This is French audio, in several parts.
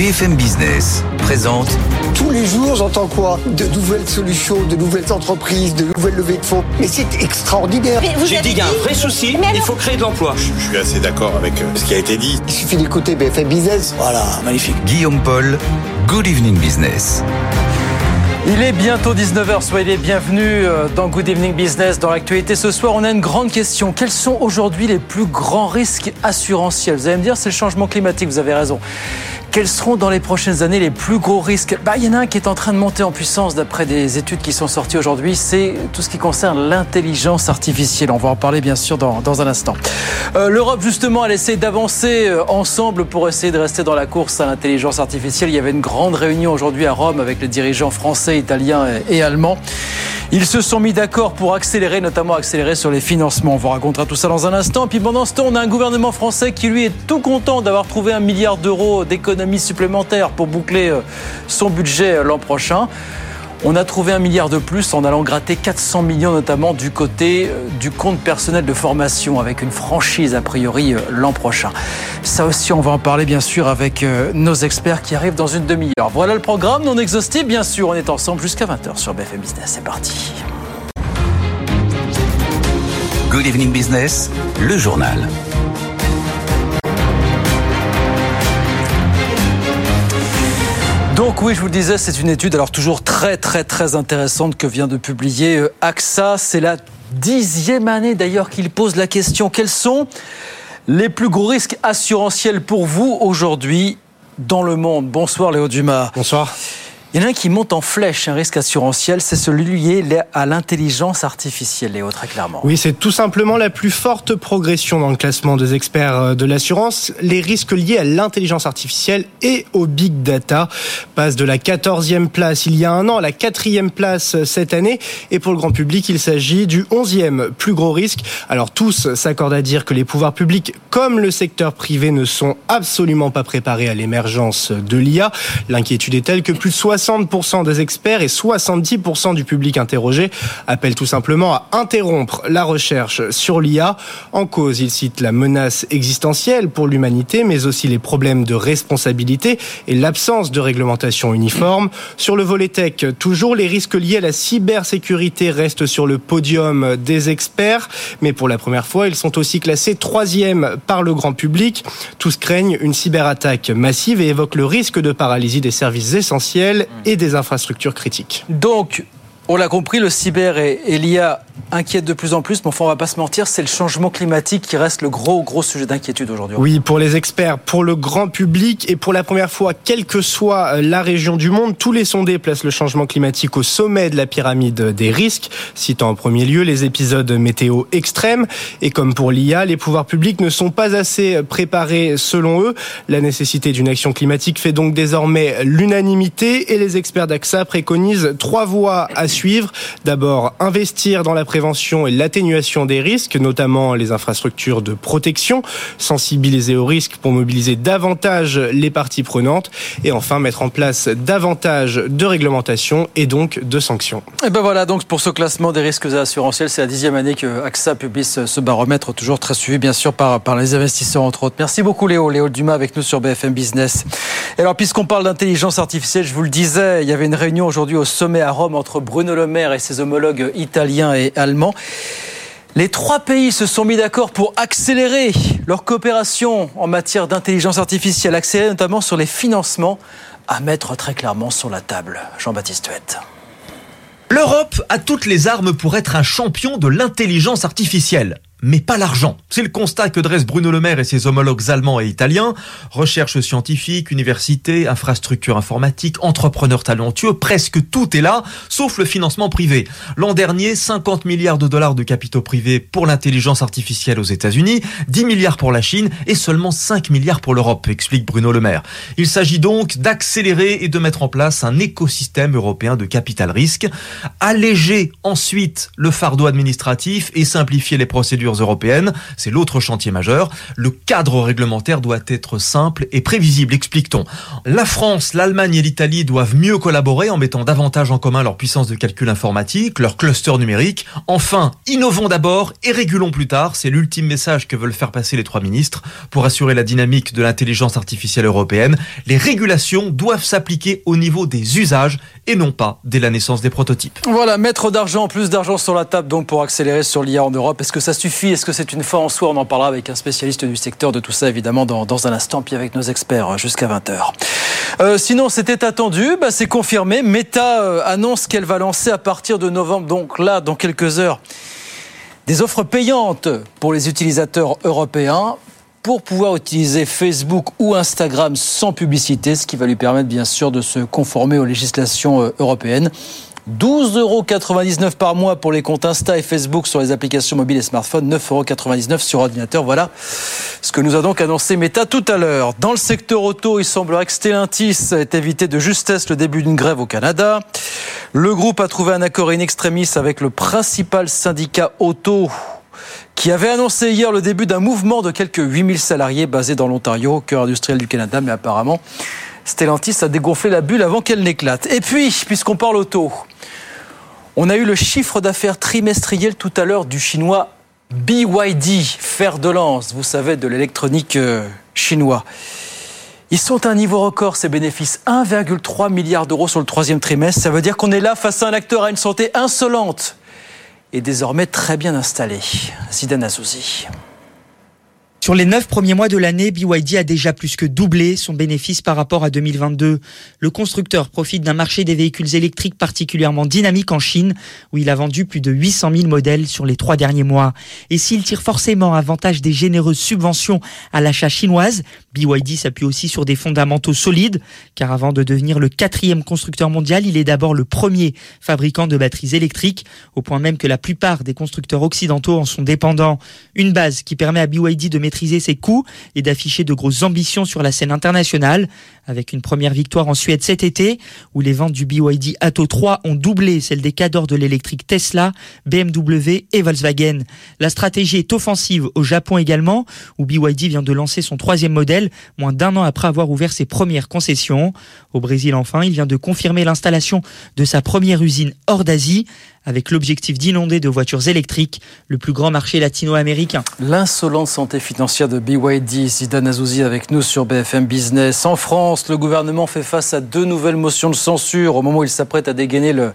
BFM Business présente Tous les jours, j'entends quoi De nouvelles solutions, de nouvelles entreprises, de nouvelles levées de fonds. Mais c'est extraordinaire. J'ai dit qu'il y a un vrai souci, il faut créer de l'emploi. Je suis assez d'accord avec euh, ce qui a été dit. Il suffit d'écouter BFM Business. Voilà, magnifique. Guillaume Paul, Good Evening Business. Il est bientôt 19h, soyez les bienvenus euh, dans Good Evening Business. Dans l'actualité ce soir, on a une grande question. Quels sont aujourd'hui les plus grands risques assurantiels? Vous allez me dire, c'est le changement climatique, vous avez raison. Quels seront dans les prochaines années les plus gros risques bah, Il y en a un qui est en train de monter en puissance d'après des études qui sont sorties aujourd'hui, c'est tout ce qui concerne l'intelligence artificielle. On va en parler bien sûr dans, dans un instant. Euh, L'Europe justement, elle essaie d'avancer euh, ensemble pour essayer de rester dans la course à l'intelligence artificielle. Il y avait une grande réunion aujourd'hui à Rome avec les dirigeants français, italiens et, et allemands. Ils se sont mis d'accord pour accélérer, notamment accélérer sur les financements. On vous racontera tout ça dans un instant. Puis pendant ce temps, on a un gouvernement français qui lui est tout content d'avoir trouvé un milliard d'euros d'économies supplémentaires pour boucler euh, son budget euh, l'an prochain. On a trouvé un milliard de plus en allant gratter 400 millions notamment du côté euh, du compte personnel de formation avec une franchise a priori l'an prochain. Ça aussi on va en parler bien sûr avec nos experts qui arrivent dans une demi-heure. Voilà le programme non exhaustif bien sûr. On est ensemble jusqu'à 20h sur BFM Business. C'est parti. Good Evening Business, le journal. Donc oui, je vous le disais, c'est une étude alors toujours très très très intéressante que vient de publier euh, AXA. C'est la dixième année d'ailleurs qu'il pose la question. Quels sont les plus gros risques assurantiels pour vous aujourd'hui dans le monde? Bonsoir Léo Dumas. Bonsoir. Il y en a un qui monte en flèche, un risque assurantiel, c'est celui lié à l'intelligence artificielle, Léo, très clairement. Oui, c'est tout simplement la plus forte progression dans le classement des experts euh, de l'assurance. Les risques liés à l'intelligence artificielle et au big data passent de la 14e place il y a un an à la 4e place euh, cette année. Et pour le grand public, il s'agit du 11e plus gros risque. Alors tous s'accordent à dire que les pouvoirs publics, comme le secteur privé, ne sont absolument pas préparés à l'émergence de l'IA. L'inquiétude est telle que plus de 60% des experts et 70% du public interrogé appellent tout simplement à interrompre la recherche sur l'IA. En cause, ils citent la menace existentielle pour l'humanité, mais aussi les problèmes de responsabilité et l'absence de réglementation uniforme. Sur le volet tech, toujours les risques liés à la cybersécurité restent sur le podium des experts, mais pour la première fois, ils sont aussi classés troisième par le grand public. Tous craignent une cyberattaque massive et évoquent le risque de paralysie des services essentiels et des infrastructures critiques. On l'a compris, le cyber et, l'IA inquiètent de plus en plus, mais enfin, on va pas se mentir, c'est le changement climatique qui reste le gros, gros sujet d'inquiétude aujourd'hui. Oui, pour les experts, pour le grand public et pour la première fois, quelle que soit la région du monde, tous les sondés placent le changement climatique au sommet de la pyramide des risques, citant en premier lieu les épisodes météo extrêmes. Et comme pour l'IA, les pouvoirs publics ne sont pas assez préparés selon eux. La nécessité d'une action climatique fait donc désormais l'unanimité et les experts d'AXA préconisent trois voies à suivre. D'abord, investir dans la prévention et l'atténuation des risques, notamment les infrastructures de protection, sensibiliser aux risques pour mobiliser davantage les parties prenantes et enfin mettre en place davantage de réglementation et donc de sanctions. Et ben voilà, donc pour ce classement des risques assurantiels, c'est la dixième année que AXA publie ce baromètre, toujours très suivi bien sûr par, par les investisseurs entre autres. Merci beaucoup Léo, Léo Dumas avec nous sur BFM Business. Et alors puisqu'on parle d'intelligence artificielle, je vous le disais, il y avait une réunion aujourd'hui au sommet à Rome entre Bruno Le Maire et ses homologues italiens et allemands. Les trois pays se sont mis d'accord pour accélérer leur coopération en matière d'intelligence artificielle, accélérer notamment sur les financements à mettre très clairement sur la table. Jean-Baptiste Huette. L'Europe a toutes les armes pour être un champion de l'intelligence artificielle mais pas l'argent. C'est le constat que dressent Bruno Le Maire et ses homologues allemands et italiens. Recherche scientifique, université, infrastructure informatique, entrepreneurs talentueux, presque tout est là, sauf le financement privé. L'an dernier, 50 milliards de dollars de capitaux privés pour l'intelligence artificielle aux États-Unis, 10 milliards pour la Chine et seulement 5 milliards pour l'Europe, explique Bruno Le Maire. Il s'agit donc d'accélérer et de mettre en place un écosystème européen de capital risque, alléger ensuite le fardeau administratif et simplifier les procédures européennes. C'est l'autre chantier majeur. Le cadre réglementaire doit être simple et prévisible, explique-t-on. La France, l'Allemagne et l'Italie doivent mieux collaborer en mettant davantage en commun leur puissance de calcul informatique, leur cluster numérique. Enfin, innovons d'abord et régulons plus tard. C'est l'ultime message que veulent faire passer les trois ministres pour assurer la dynamique de l'intelligence artificielle européenne. Les régulations doivent s'appliquer au niveau des usages et non pas dès la naissance des prototypes. Voilà, mettre d'argent, plus d'argent sur la table donc pour accélérer sur l'IA en Europe. Est-ce que ça suffit? Est-ce que c'est une fin? En soi On en parlera avec un spécialiste du secteur de tout ça évidemment dans, un instant, puis avec nos experts jusqu'à 20h. Euh, sinon, c'était attendu, bah, c'est confirmé. Meta euh, annonce qu'elle va lancer à partir de novembre, donc là, dans quelques heures, des offres payantes pour les utilisateurs européens pour pouvoir utiliser Facebook ou Instagram sans publicité, ce qui va lui permettre bien sûr de se conformer aux législations euh, européennes. 12,99 euros par mois pour les comptes Insta et Facebook sur les applications mobiles et smartphones, 9,99 euros sur ordinateur. Voilà ce que nous a donc annoncé Meta tout à l'heure. Dans le secteur auto, il semblerait que Stellantis ait évité de justesse le début d'une grève au Canada. Le groupe a trouvé un accord in extremis avec le principal syndicat auto qui avait annoncé hier le début d'un mouvement de quelques 8000 salariés basés dans l'Ontario, au cœur industriel du Canada, mais apparemment, Stellantis a dégonflé la bulle avant qu'elle n'éclate. Et puis, puisqu'on parle auto, on a eu le chiffre d'affaires trimestriel tout à l'heure du chinois BYD, fer de lance, vous savez, de l'électronique euh, chinois. Ils sont à un niveau record, ces bénéfices. 1,3 milliard d'euros sur le troisième trimestre. Ça veut dire qu'on est là face à un acteur à une santé insolente est désormais très bien installé. Zidane. Sur les neuf premiers mois de l'année, BYD a déjà plus que doublé son bénéfice par rapport à 2022. Le constructeur profite d'un marché des véhicules électriques particulièrement dynamique en Chine, où il a vendu plus de 800 000 modèles sur les trois derniers mois. Et s'il tire forcément avantage des généreuses subventions à l'achat chinoise, BYD s'appuie aussi sur des fondamentaux solides, car avant de devenir le quatrième constructeur mondial, il est d'abord le premier fabricant de batteries électriques, au point même que la plupart des constructeurs occidentaux en sont dépendants. Une base qui permet à BYD de maîtriser ses coûts et d'afficher de grosses ambitions sur la scène internationale, avec une première victoire en Suède cet été, où les ventes du BYD Atto 3 ont doublé celles des cadors de l'électrique Tesla, BMW et Volkswagen. La stratégie est offensive au Japon également, où BYD vient de lancer son troisième modèle, moins d'un an après avoir ouvert ses premières concessions. Au Brésil enfin, il vient de confirmer l'installation de sa première usine hors d'Asie, avec l'objectif d'inonder de voitures électriques le plus grand marché latino-américain. L'insolente santé financière de BYD, Zidane Azouzi avec nous sur BFM Business. En France, le gouvernement fait face à deux nouvelles motions de censure au moment où il s'apprête à dégainer le,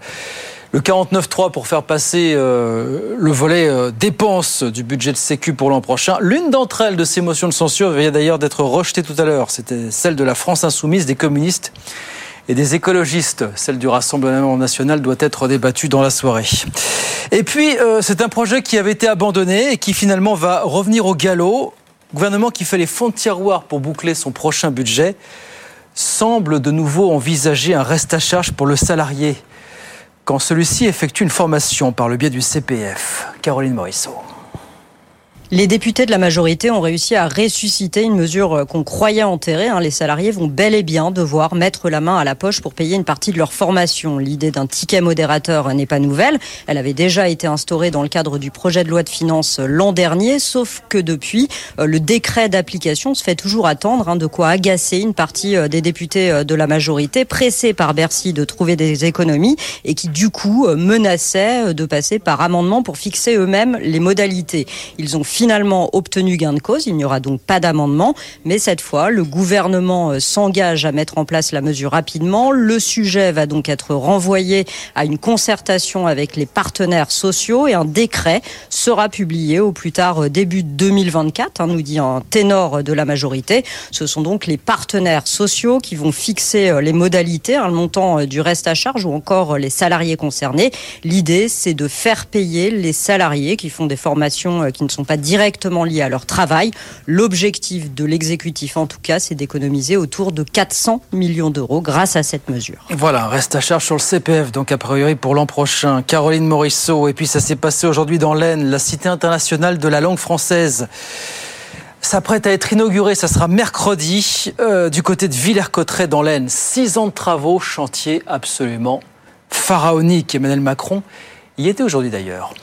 le 49.3 pour faire passer euh, le volet euh, dépenses du budget de Sécu pour l'an prochain. L'une d'entre elles de ces motions de censure vient d'ailleurs d'être rejetée tout à l'heure. C'était celle de la France insoumise des communistes et des écologistes. Celle du Rassemblement national doit être débattue dans la soirée. Et puis, euh, c'est un projet qui avait été abandonné et qui finalement va revenir au galop. Gouvernement qui fait les fonds de tiroir pour boucler son prochain budget semble de nouveau envisager un reste à charge pour le salarié quand celui-ci effectue une formation par le biais du CPF. Caroline Morisseau. Les députés de la majorité ont réussi à ressusciter une mesure qu'on croyait enterrée. Hein. Les salariés vont bel et bien devoir mettre la main à la poche pour payer une partie de leur formation. L'idée d'un ticket modérateur n'est pas nouvelle. Elle avait déjà été instaurée dans le cadre du projet de loi de finances l'an dernier, sauf que depuis, euh, le décret d'application se fait toujours attendre, hein, de quoi agacer une partie euh, des députés euh, de la majorité, pressés par Bercy de trouver des économies et qui du coup menaçaient de passer par amendement pour fixer eux-mêmes les modalités. Ils ont finalement obtenu gain de cause. Il n'y aura donc pas d'amendement. Mais cette fois, le gouvernement euh, s'engage à mettre en place la mesure rapidement. Le sujet va donc être renvoyé à une concertation avec les partenaires sociaux et un décret sera publié au plus tard euh, début 2024, hein, nous dit un ténor de la majorité. Ce sont donc les partenaires sociaux qui vont fixer euh, les modalités, hein, le montant du reste à charge ou encore les salariés concernés. L'idée, c'est de faire payer les salariés qui font des formations qui ne sont pas directement liés à leur travail. L'objectif de l'exécutif, en tout cas, c'est d'économiser autour de 400 millions d'euros grâce à cette mesure. Voilà, reste à charge sur le CPF, donc a priori pour l'an prochain. Caroline Morisseau, et puis ça s'est passé aujourd'hui dans l'Aisne, la Cité internationale de la langue française s'apprête à être inaugurée. Ça sera mercredi euh, du côté de Villers-Cotterêts dans l'Aisne. Six ans de travaux, chantier absolument pharaonique. Emmanuel Macron y était aujourd'hui d'ailleurs.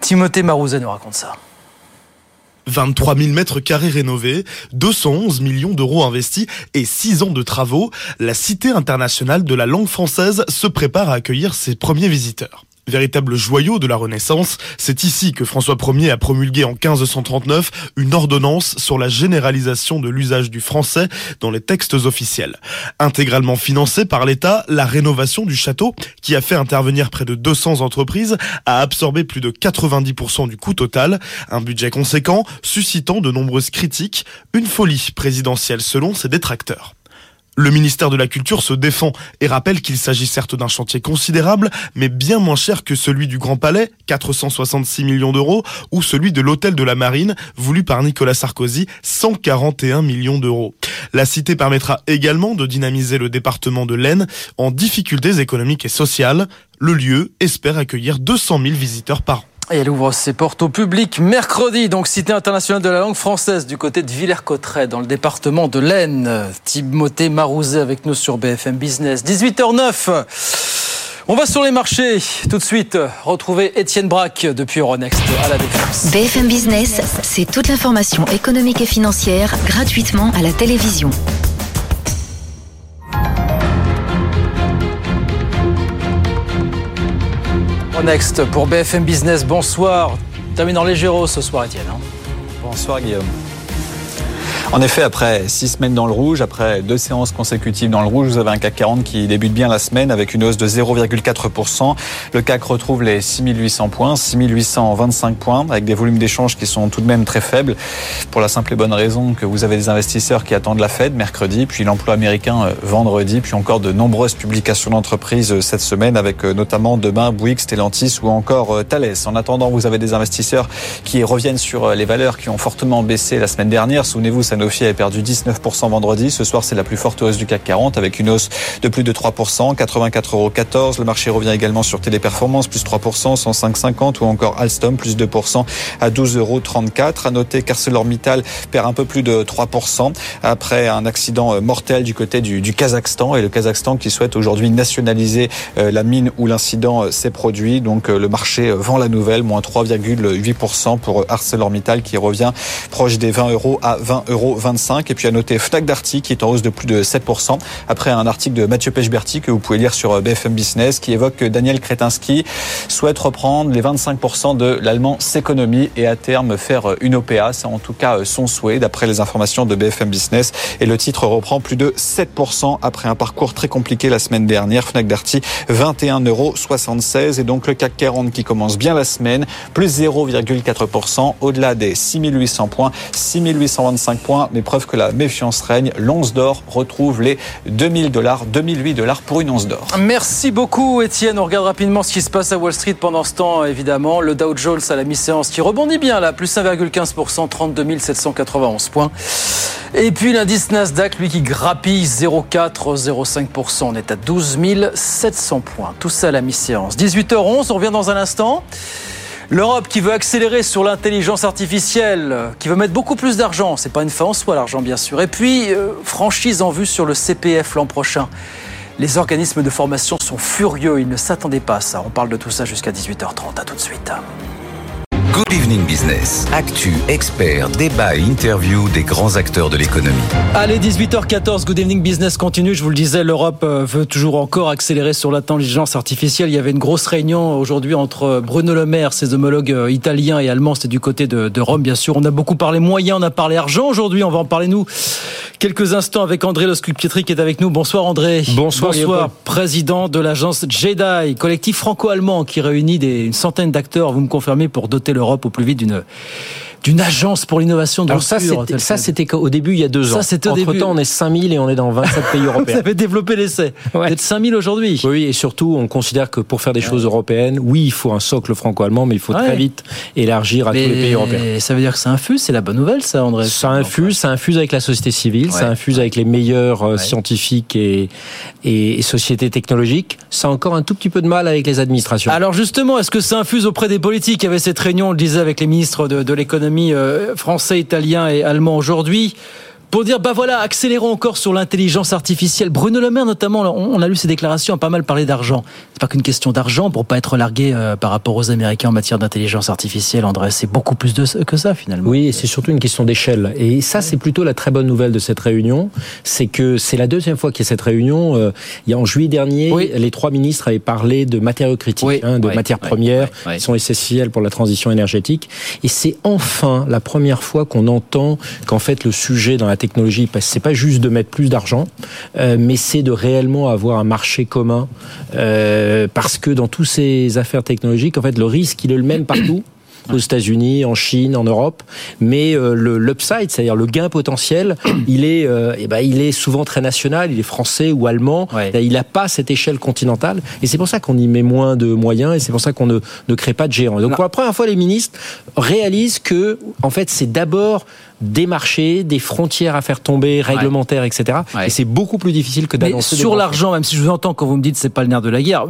Timothée Marouzet nous raconte ça. 23 000 mètres carrés rénovés, 211 millions d'euros investis et 6 ans de travaux, la Cité internationale de la langue française se prépare à accueillir ses premiers visiteurs. Véritable joyau de la Renaissance, c'est ici que François Ier a promulgué en 1539 une ordonnance sur la généralisation de l'usage du français dans les textes officiels. Intégralement financée par l'État, la rénovation du château, qui a fait intervenir près de 200 entreprises, a absorbé plus de 90% du coût total, un budget conséquent suscitant de nombreuses critiques, une folie présidentielle selon ses détracteurs. Le ministère de la Culture se défend et rappelle qu'il s'agit certes d'un chantier considérable, mais bien moins cher que celui du Grand Palais, 466 millions d'euros, ou celui de l'Hôtel de la Marine, voulu par Nicolas Sarkozy, 141 millions d'euros. La cité permettra également de dynamiser le département de l'Aisne en difficultés économiques et sociales. Le lieu espère accueillir 200 000 visiteurs par an. Et elle ouvre ses portes au public mercredi, donc Cité internationale de la langue française du côté de Villers-Cotterêts, dans le département de l'Aisne. Timothée Marouzet avec nous sur BFM Business. 18h09. On va sur les marchés. Tout de suite, retrouver Étienne Braque depuis Euronext à la Défense. BFM Business, c'est toute l'information économique et financière gratuitement à la télévision. Next pour BFM Business. Bonsoir. Terminant légéro ce soir, Étienne. Hein. Bonsoir, Guillaume. En effet, après six semaines dans le rouge, après deux séances consécutives dans le rouge, vous avez un CAC 40 qui débute bien la semaine avec une hausse de 0,4%. Le CAC retrouve les 6800 points, 6825 points, avec des volumes d'échange qui sont tout de même très faibles, pour la simple et bonne raison que vous avez des investisseurs qui attendent la Fed mercredi, puis l'emploi américain euh, vendredi, puis encore de nombreuses publications d'entreprises euh, cette semaine, avec euh, notamment demain Bouygues, Stellantis ou encore Thales. En attendant, vous avez des investisseurs qui reviennent sur les valeurs qui ont fortement baissé la semaine dernière. Souvenez-vous, Sanofi avait perdu 19% vendredi. Ce soir, c'est la plus forte hausse du CAC 40 avec une hausse de plus de 3%, 84,14 euros. Le marché revient également sur Téléperformance, plus 3%, 105,50 ou encore Alstom, plus 2% à 12,34 euros. À noter qu'ArcelorMittal perd un peu plus de 3% après un accident mortel du côté du, du Kazakhstan et le Kazakhstan qui souhaite aujourd'hui nationaliser euh, la mine où l'incident euh, s'est produit. Donc euh, le marché vend la nouvelle, moins 3,8% pour ArcelorMittal qui revient proche des 20 euros à 20 euros 25. Et puis à noter Fnac Darty qui est en hausse de plus de 7% après un article de Mathieu Pechberti que vous pouvez lire sur BFM Business qui évoque que Daniel Kretinsky souhaite reprendre les 25% de l'allemand S'économie et à terme faire une OPA. C'est en tout cas son souhait d'après les informations de BFM Business. Et le titre reprend plus de 7% après un parcours très compliqué la semaine dernière. Fnac Darty 21,76 euros et donc le CAC 40 qui commence bien la semaine plus 0,4% au-delà des 6800 points, 6825 points mais preuve que la méfiance règne. L'once d'or retrouve les 2000 dollars, 2008 dollars pour une once d'or. Merci beaucoup, Étienne. On regarde rapidement ce qui se passe à Wall Street pendant ce temps, évidemment. Le Dow Jones à la mi-séance qui rebondit bien, là, plus 1,15%, 32 791 points. Et puis l'indice Nasdaq, lui, qui grappille 0,4-0,5%. On est à 12 700 points. Tout ça à la mi-séance. 18h11, on revient dans un instant. L'Europe qui veut accélérer sur l'intelligence artificielle, qui veut mettre beaucoup plus d'argent, c'est pas une fin en soi l'argent bien sûr. Et puis euh, franchise en vue sur le CPF l'an prochain. Les organismes de formation sont furieux, ils ne s'attendaient pas à ça. On parle de tout ça jusqu'à 18h30. À tout de suite. Good Evening Business. Actu, expert, débat et interview des grands acteurs de l'économie. Allez, 18h14, Good Evening Business continue. Je vous le disais, l'Europe euh, veut toujours encore accélérer sur l'intelligence artificielle. Il y avait une grosse réunion aujourd'hui entre Bruno Le Maire, ses homologues euh, italiens et allemands. C'était du côté de, de, Rome, bien sûr. On a beaucoup parlé moyens, on a parlé argent aujourd'hui. On va en parler, nous, quelques instants avec André Loscup-Pietri qui est avec nous. Bonsoir, André. Bonsoir, Bonsoir président de l'agence JEDI, collectif franco-allemand qui réunit des, une centaine d'acteurs, vous me confirmez, pour doter au plus vite d'une d'une agence pour l'innovation de Alors ça, c'était, ça, c'était au début, il y a deux ans. Ça, c'était au Entre début. temps, on est 5000 et on est dans 27 pays européens. Vous avez développé l'essai. Ouais. Vous êtes 5000 aujourd'hui. Oui, et surtout, on considère que pour faire des choses européennes, oui, il faut un socle franco-allemand, mais il faut ouais. très vite élargir à mais tous les pays européens. Ça veut dire que ça infuse, c'est la bonne nouvelle, ça, André Ça infuse, ça infuse avec la société civile, ça infuse avec les meilleurs euh, scientifiques et, et, et sociétés technologiques. Ça a encore un tout petit peu de mal avec les administrations. Alors justement, est-ce que ça infuse auprès des politiques? Il y avait cette réunion, on le disait, avec les ministres de, de l'économie euh, français, italien et allemand aujourd'hui. Pour dire bah voilà, accélérons encore sur l'intelligence artificielle. Bruno Le Maire notamment, on a lu ses déclarations, a pas mal parlé d'argent. C'est pas qu'une question d'argent pour pas être largué euh, par rapport aux Américains en matière d'intelligence artificielle. André, c'est beaucoup plus de, que ça finalement. Oui, c'est surtout une question d'échelle. Et ça, c'est plutôt la très bonne nouvelle de cette réunion, c'est que c'est la deuxième fois qu'il y a cette réunion. Euh, il y a en juillet dernier, les trois ministres avaient parlé de matériaux critiques, hein, de matières premières qui sont essentielles pour la transition énergétique. Et c'est enfin la première fois qu'on entend qu'en fait le sujet dans la technologie, c'est pas juste de mettre plus d'argent, euh, mais c'est de réellement avoir un marché commun, euh, parce que dans toutes ces affaires technologiques, en fait, le risque il est le même partout aux États-Unis, en Chine, en Europe. Mais euh, le l'upside, c'est-à-dire le gain potentiel, il est, euh, eh ben, il est souvent très national. Il est français ou allemand. Il n'a pas cette échelle continentale. Et c'est pour ça qu'on y met moins de moyens. Et c'est pour ça qu'on ne, ne crée pas de géants. Donc pour la première fois, les ministres réalisent que, en fait, c'est d'abord des marchés, des frontières à faire tomber, réglementaires, etc. Et c'est beaucoup plus difficile que d'annoncer. Sur l'argent, même si je vous entends quand vous me dites c'est pas le nerf de la guerre,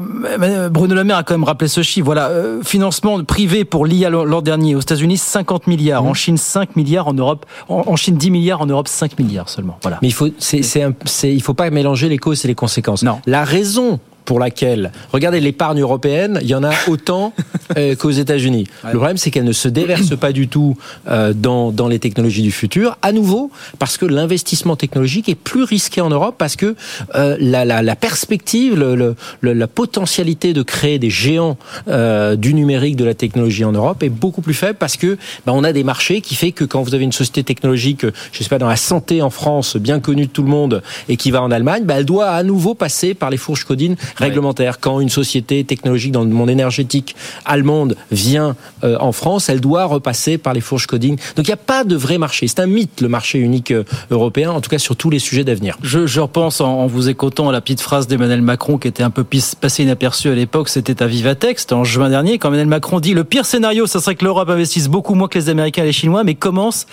Bruno Le Maire a quand même rappelé ce chiffre. Voilà, euh, financement privé pour l'IA l'an dernier aux États-Unis 50 milliards, mmh. en Chine 5 milliards, en Europe, en, Chine 10 milliards, en Europe 5 milliards seulement. Voilà. Mais il faut, c'est, c'est, il faut pas mélanger les causes et les conséquences. Non. La raison pour laquelle, regardez l'épargne européenne, il y en a autant euh, qu'aux États-Unis. Le problème, c'est qu'elle ne se déverse pas du tout euh, dans, dans les technologies du futur. À nouveau, parce que l'investissement technologique est plus risqué en Europe, parce que euh, la, la, la, perspective, le, le, la potentialité de créer des géants du numérique, de la technologie en Europe est beaucoup plus faible, parce que bah, on a des marchés qui fait que quand vous avez une société technologique, je sais pas, dans la santé en France, bien connue de tout le monde, et qui va en Allemagne, bah, elle doit à nouveau passer par les fourches codines réglementaire. Quand une société technologique dans le monde énergétique allemande vient euh, en France, elle doit repasser par les fourches coding. Donc il n'y a pas de vrai marché. C'est un mythe le marché unique euh, européen, en tout cas sur tous les sujets d'avenir. Je, je, repense en, vous écoutant à la petite phrase d'Emmanuel Macron qui était un peu passée inaperçue à l'époque. C'était à Vivatex en juin dernier quand Emmanuel Macron dit le pire scénario, ça serait que l'Europe investisse beaucoup moins que les Américains et les Chinois, mais commence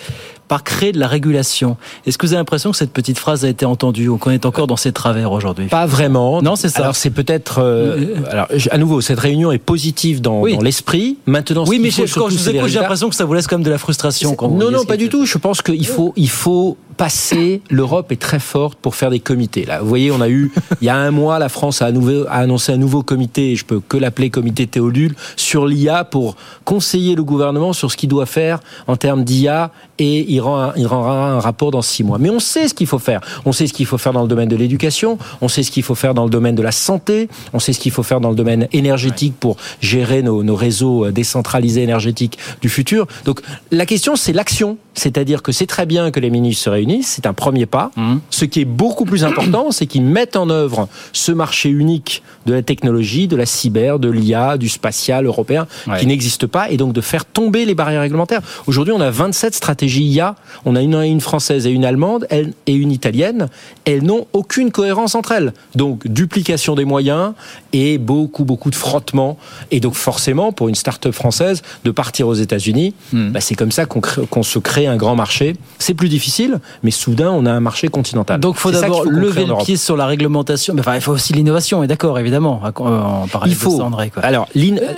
par créer de la régulation. Est-ce que vous avez l'impression que cette petite phrase a été entendue ou qu'on est encore dans ses travers aujourd'hui? Pas vraiment. Non, c'est ça. Alors c'est peut-être. Euh, alors à nouveau, cette réunion est positive dans, dans l'esprit. Maintenant, oui, mais quand je vous écoute, j'ai l'impression que ça vous laisse comme de la frustration. Quand non, non, pas du tout. Je pense qu'il faut, il faut passer. L'Europe est très forte pour faire des comités. Là, vous voyez, on a eu il y a un mois, la France a, annoncé un nouveau comité. Et je peux que l'appeler comité Théodule sur l'IA pour conseiller le gouvernement sur ce qu'il doit faire en termes d'IA et il, rend il rendra un rapport dans six mois. Mais on sait ce qu'il faut faire. On sait ce qu'il faut faire dans le domaine de l'éducation, on sait ce qu'il faut faire dans le domaine de la santé, on sait ce qu'il faut faire dans le domaine énergétique pour gérer nos, nos réseaux euh, décentralisés énergétiques du futur. Donc la question, c'est l'action. C'est-à-dire que c'est très bien que les ministres se réunissent, c'est un premier pas. Mmh. Ce qui est beaucoup plus important, c'est qu'ils mettent en œuvre ce marché unique de la technologie, de la cyber, de l'IA, du spatial européen, qui n'existe pas, et donc de faire tomber les barrières réglementaires. Aujourd'hui, on a 27 stratégies IA, on a une, une française et une allemande et une italienne, elles n'ont aucune cohérence entre elles. Donc, duplication des moyens et beaucoup, beaucoup de frottement. Et donc, forcément, pour une start-up française, de partir aux États-Unis, mmh. bah, c'est comme ça qu'on se crée un grand marché. C'est plus difficile, mais soudain, on a un marché continental. Donc, il faut d'abord lever le pied sur la réglementation. Enfin, il faut aussi l'innovation, et d'accord, évidemment. En il faut. Alors,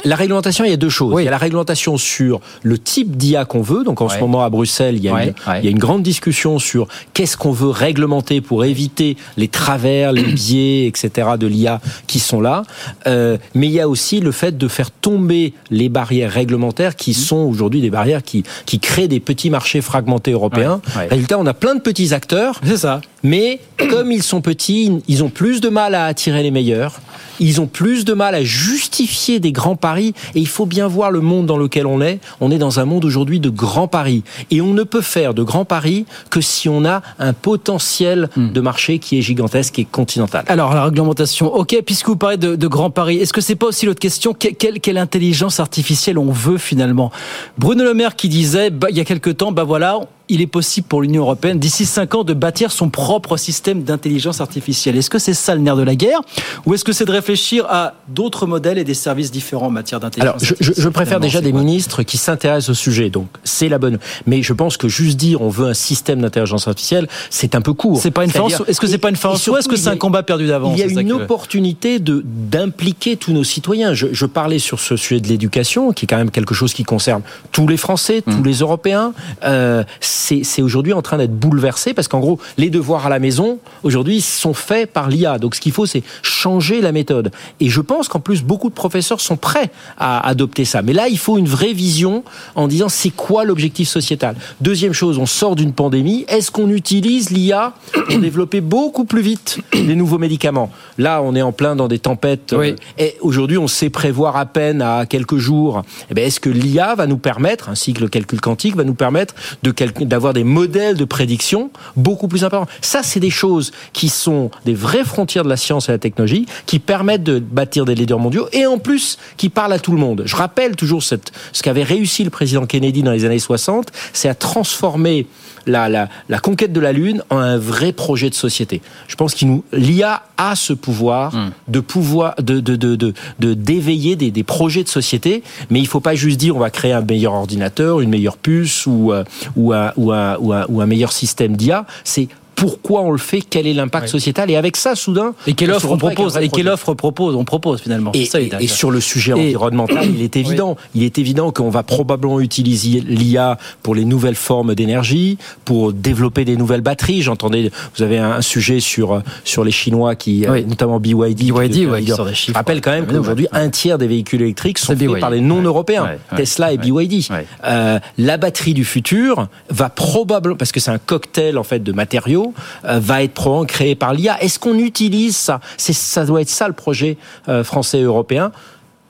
la réglementation, il y a deux choses. Il y a la réglementation sur le type d'IA qu'on veut. Donc, en ce moment, à Bruxelles, il y, a une, il y a une grande discussion sur qu'est-ce qu'on veut réglementer pour éviter les travers, les biais, etc. de l'IA qui sont là. Euh, mais il y a aussi le fait de faire tomber les barrières réglementaires qui sont aujourd'hui des barrières qui, qui créent des petits marchés fragmentés européens. Résultat, on a plein de petits acteurs. C'est ça. Mais comme ils sont petits, ils ont plus de mal à attirer les meilleurs. Ils ont plus de mal à justifier des grands paris. Et il faut bien voir le monde dans lequel on est. On est dans un monde aujourd'hui de grands paris. Et on ne peut faire de grands paris que si on a un potentiel hmm. de marché qui est gigantesque et continental. Alors, la réglementation, ok, puisque vous parlez de, de grands paris, est-ce que c'est pas aussi l'autre question? Quelle, quelle, intelligence artificielle on veut finalement? Bruno Le Maire qui disait, bah, il y a quelque temps, bah voilà, il est possible pour l'Union européenne, d'ici cinq ans, de bâtir son propre système d'intelligence artificielle. Est-ce que c'est ça le nerf de la guerre ou est-ce que c'est de réfléchir à d'autres modèles et des services différents en matière d'intelligence Alors, je, je, je préfère déjà des ministres qui s'intéressent au sujet, donc c'est la bonne. Mais je pense que juste dire on veut un système d'intelligence artificielle, c'est un peu court. C'est pas une fin. Est-ce que c'est pas une fin ou est-ce que c'est un combat perdu d'avance Il y a une opportunité de d'impliquer tous nos citoyens. Je, je, parlais sur ce sujet de l'éducation, qui est quand même quelque chose qui concerne tous les Français, tous mmh. les Européens. Euh, c'est aujourd'hui en train d'être bouleversé parce qu'en gros, les devoirs à la maison aujourd'hui sont faits par l'IA. Donc ce qu'il faut, c'est changer la méthode. Et je pense qu'en plus, beaucoup de professeurs sont prêts à adopter ça. Mais là, il faut une vraie vision en disant c'est quoi l'objectif sociétal? Deuxième chose, on sort d'une pandémie. Est-ce qu'on utilise l'IA pour développer beaucoup plus vite les nouveaux médicaments? Là, on est en plein dans des tempêtes. Oui. Et aujourd'hui, on sait prévoir à peine à quelques jours. Eh est-ce que l'IA va nous permettre, ainsi que le calcul quantique, va nous permettre de d'avoir des modèles de prédiction beaucoup plus importants Ça, c'est des choses qui sont des vraies frontières de la science et de la technologie, qui permettent de bâtir des leaders mondiaux et en plus qui parlent à tout le monde. Je rappelle toujours ce qu'avait réussi le président Kennedy dans les années 60, c'est à transformer la, la, la, conquête de la Lune en un vrai projet de société. Je pense qu'il nous l'IA a ce pouvoir mmh. de pouvoir de de de de, de d'éveiller des, des projets de société, mais il faut pas juste dire on va créer un meilleur ordinateur, une meilleure puce ou euh, ou un, ou un, ou un, ou un meilleur système d'IA. C'est pourquoi on le fait, quel est l'impact oui. sociétal, et avec ça, soudain, et quelle offre on propose, et quelle offre propose, on propose finalement. Et, ça, et, et sur le sujet et environnemental, il est évident, oui. il est évident qu'on va probablement utiliser l'IA pour les nouvelles formes d'énergie, pour développer des nouvelles batteries. J'entendais, vous avez un sujet sur sur les Chinois qui, oui. notamment BYD, BYD, ouais, qui des chiffres, rappelle quand même qu'aujourd'hui un tiers des véhicules électriques sont faits par les non-européens, Tesla et BYD. Euh, la batterie du futur va probablement, parce que c'est un cocktail en fait de matériaux euh, va être probablement créé par l'IA. Est-ce qu'on utilise ça? Ça doit être ça le projet euh, français européen.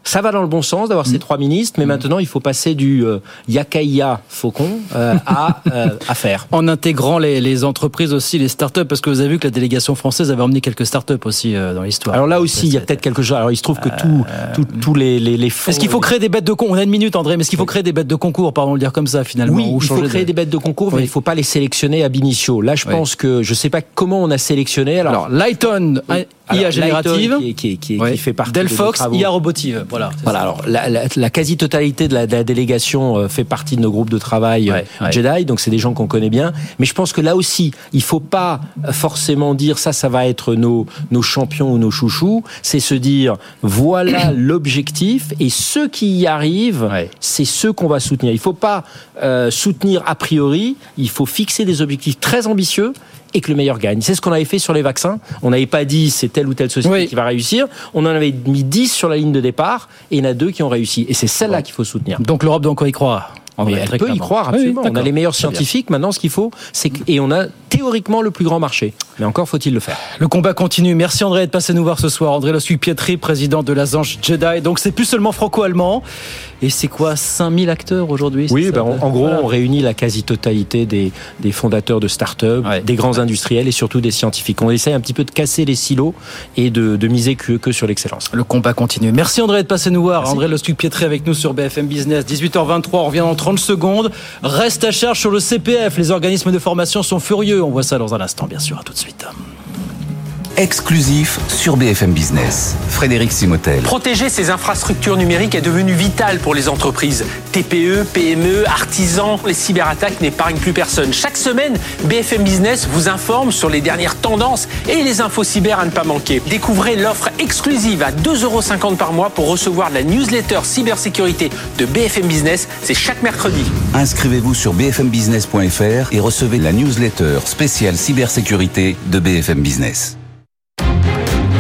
Ça va dans le bon sens d'avoir mmh. ces trois ministres, mais mmh. maintenant il faut passer du euh, Yakaïa Faucon euh, à, euh, à faire. En intégrant les, les, entreprises aussi, les startups, parce que vous avez vu que la délégation française avait emmené quelques startups aussi euh, dans l'histoire. Alors là aussi, il y a peut-être quelque chose. Alors il se trouve que tous tout, tout les, les, les Est-ce qu'il faut créer des bêtes de concours On a une minute, André, mais est-ce qu'il faut créer des bêtes de concours, pardon le dire comme ça finalement Oui, il faut créer de... des bêtes de concours, oui. mais il ne faut pas les sélectionner à initio. Là, je oui. pense que je ne sais pas comment on a sélectionné. Alors, alors Lighton, oui. IA générative, qui, qui, qui, qui, fait partie Delphox, IA robotive. Voilà. Voilà. Alors la, la, la quasi-totalité de la, de la, délégation euh, fait partie de nos groupes de travail ouais, ouais. Jedi, donc c'est des gens qu'on connaît bien. Mais je pense que là aussi, il faut pas forcément dire ça, ça va être nos nos champions ou nos chouchous. C'est se dire voilà l'objectif et ceux qui y arrivent, c'est ceux qu'on va soutenir. Il faut pas euh, soutenir a priori. Il faut fixer des objectifs très ambitieux et que le meilleur gagne. C'est ce qu'on avait fait sur les vaccins. On n'avait pas dit c'est telle ou telle société oui. qui va réussir. On en avait mis 10 sur la ligne de départ et il y en a deux qui ont réussi. Et c'est celle-là qu'il faut soutenir. Donc l'Europe doit encore y croire. Mais elle peut y croire absolument. Oui, on a les meilleurs scientifiques. Maintenant, ce qu'il faut, c'est et on a théoriquement le plus grand marché. Mais encore faut-il le faire. Le combat continue. Merci André de passer nous voir ce soir. André Lossuy Pietri, président de l'Azange Jedi. Donc c'est plus seulement franco-allemand. Et c'est quoi 5000 acteurs aujourd'hui Oui, ben, en, en, gros, voilà. on réunit la quasi-totalité des, des, fondateurs de start-up, ouais. des grands industriels et surtout des scientifiques. On essaye un petit peu de casser les silos et de, de miser que, que sur l'excellence. Le combat continue. Merci André de passer nous voir. Merci. André Lossuy Pietri avec nous sur BFM Business. 18h23, on revient dans 30 secondes. Reste à charge sur le CPF. Les organismes de formation sont furieux. On voit ça dans un instant, bien sûr. À tout de suite exclusif sur BFM Business. Frédéric Simotel. Protéger ces infrastructures numériques est devenu vital pour les entreprises. TPE, PME, artisans, les cyberattaques n'épargnent plus personne. Chaque semaine, BFM Business vous informe sur les dernières tendances et les infos cyber à ne pas manquer. Découvrez l'offre exclusive à 2,50€ par mois pour recevoir la newsletter cybersécurité de BFM Business. C'est chaque mercredi. Inscrivez-vous sur bfmbusiness.fr et recevez la newsletter spéciale cybersécurité de BFM Business.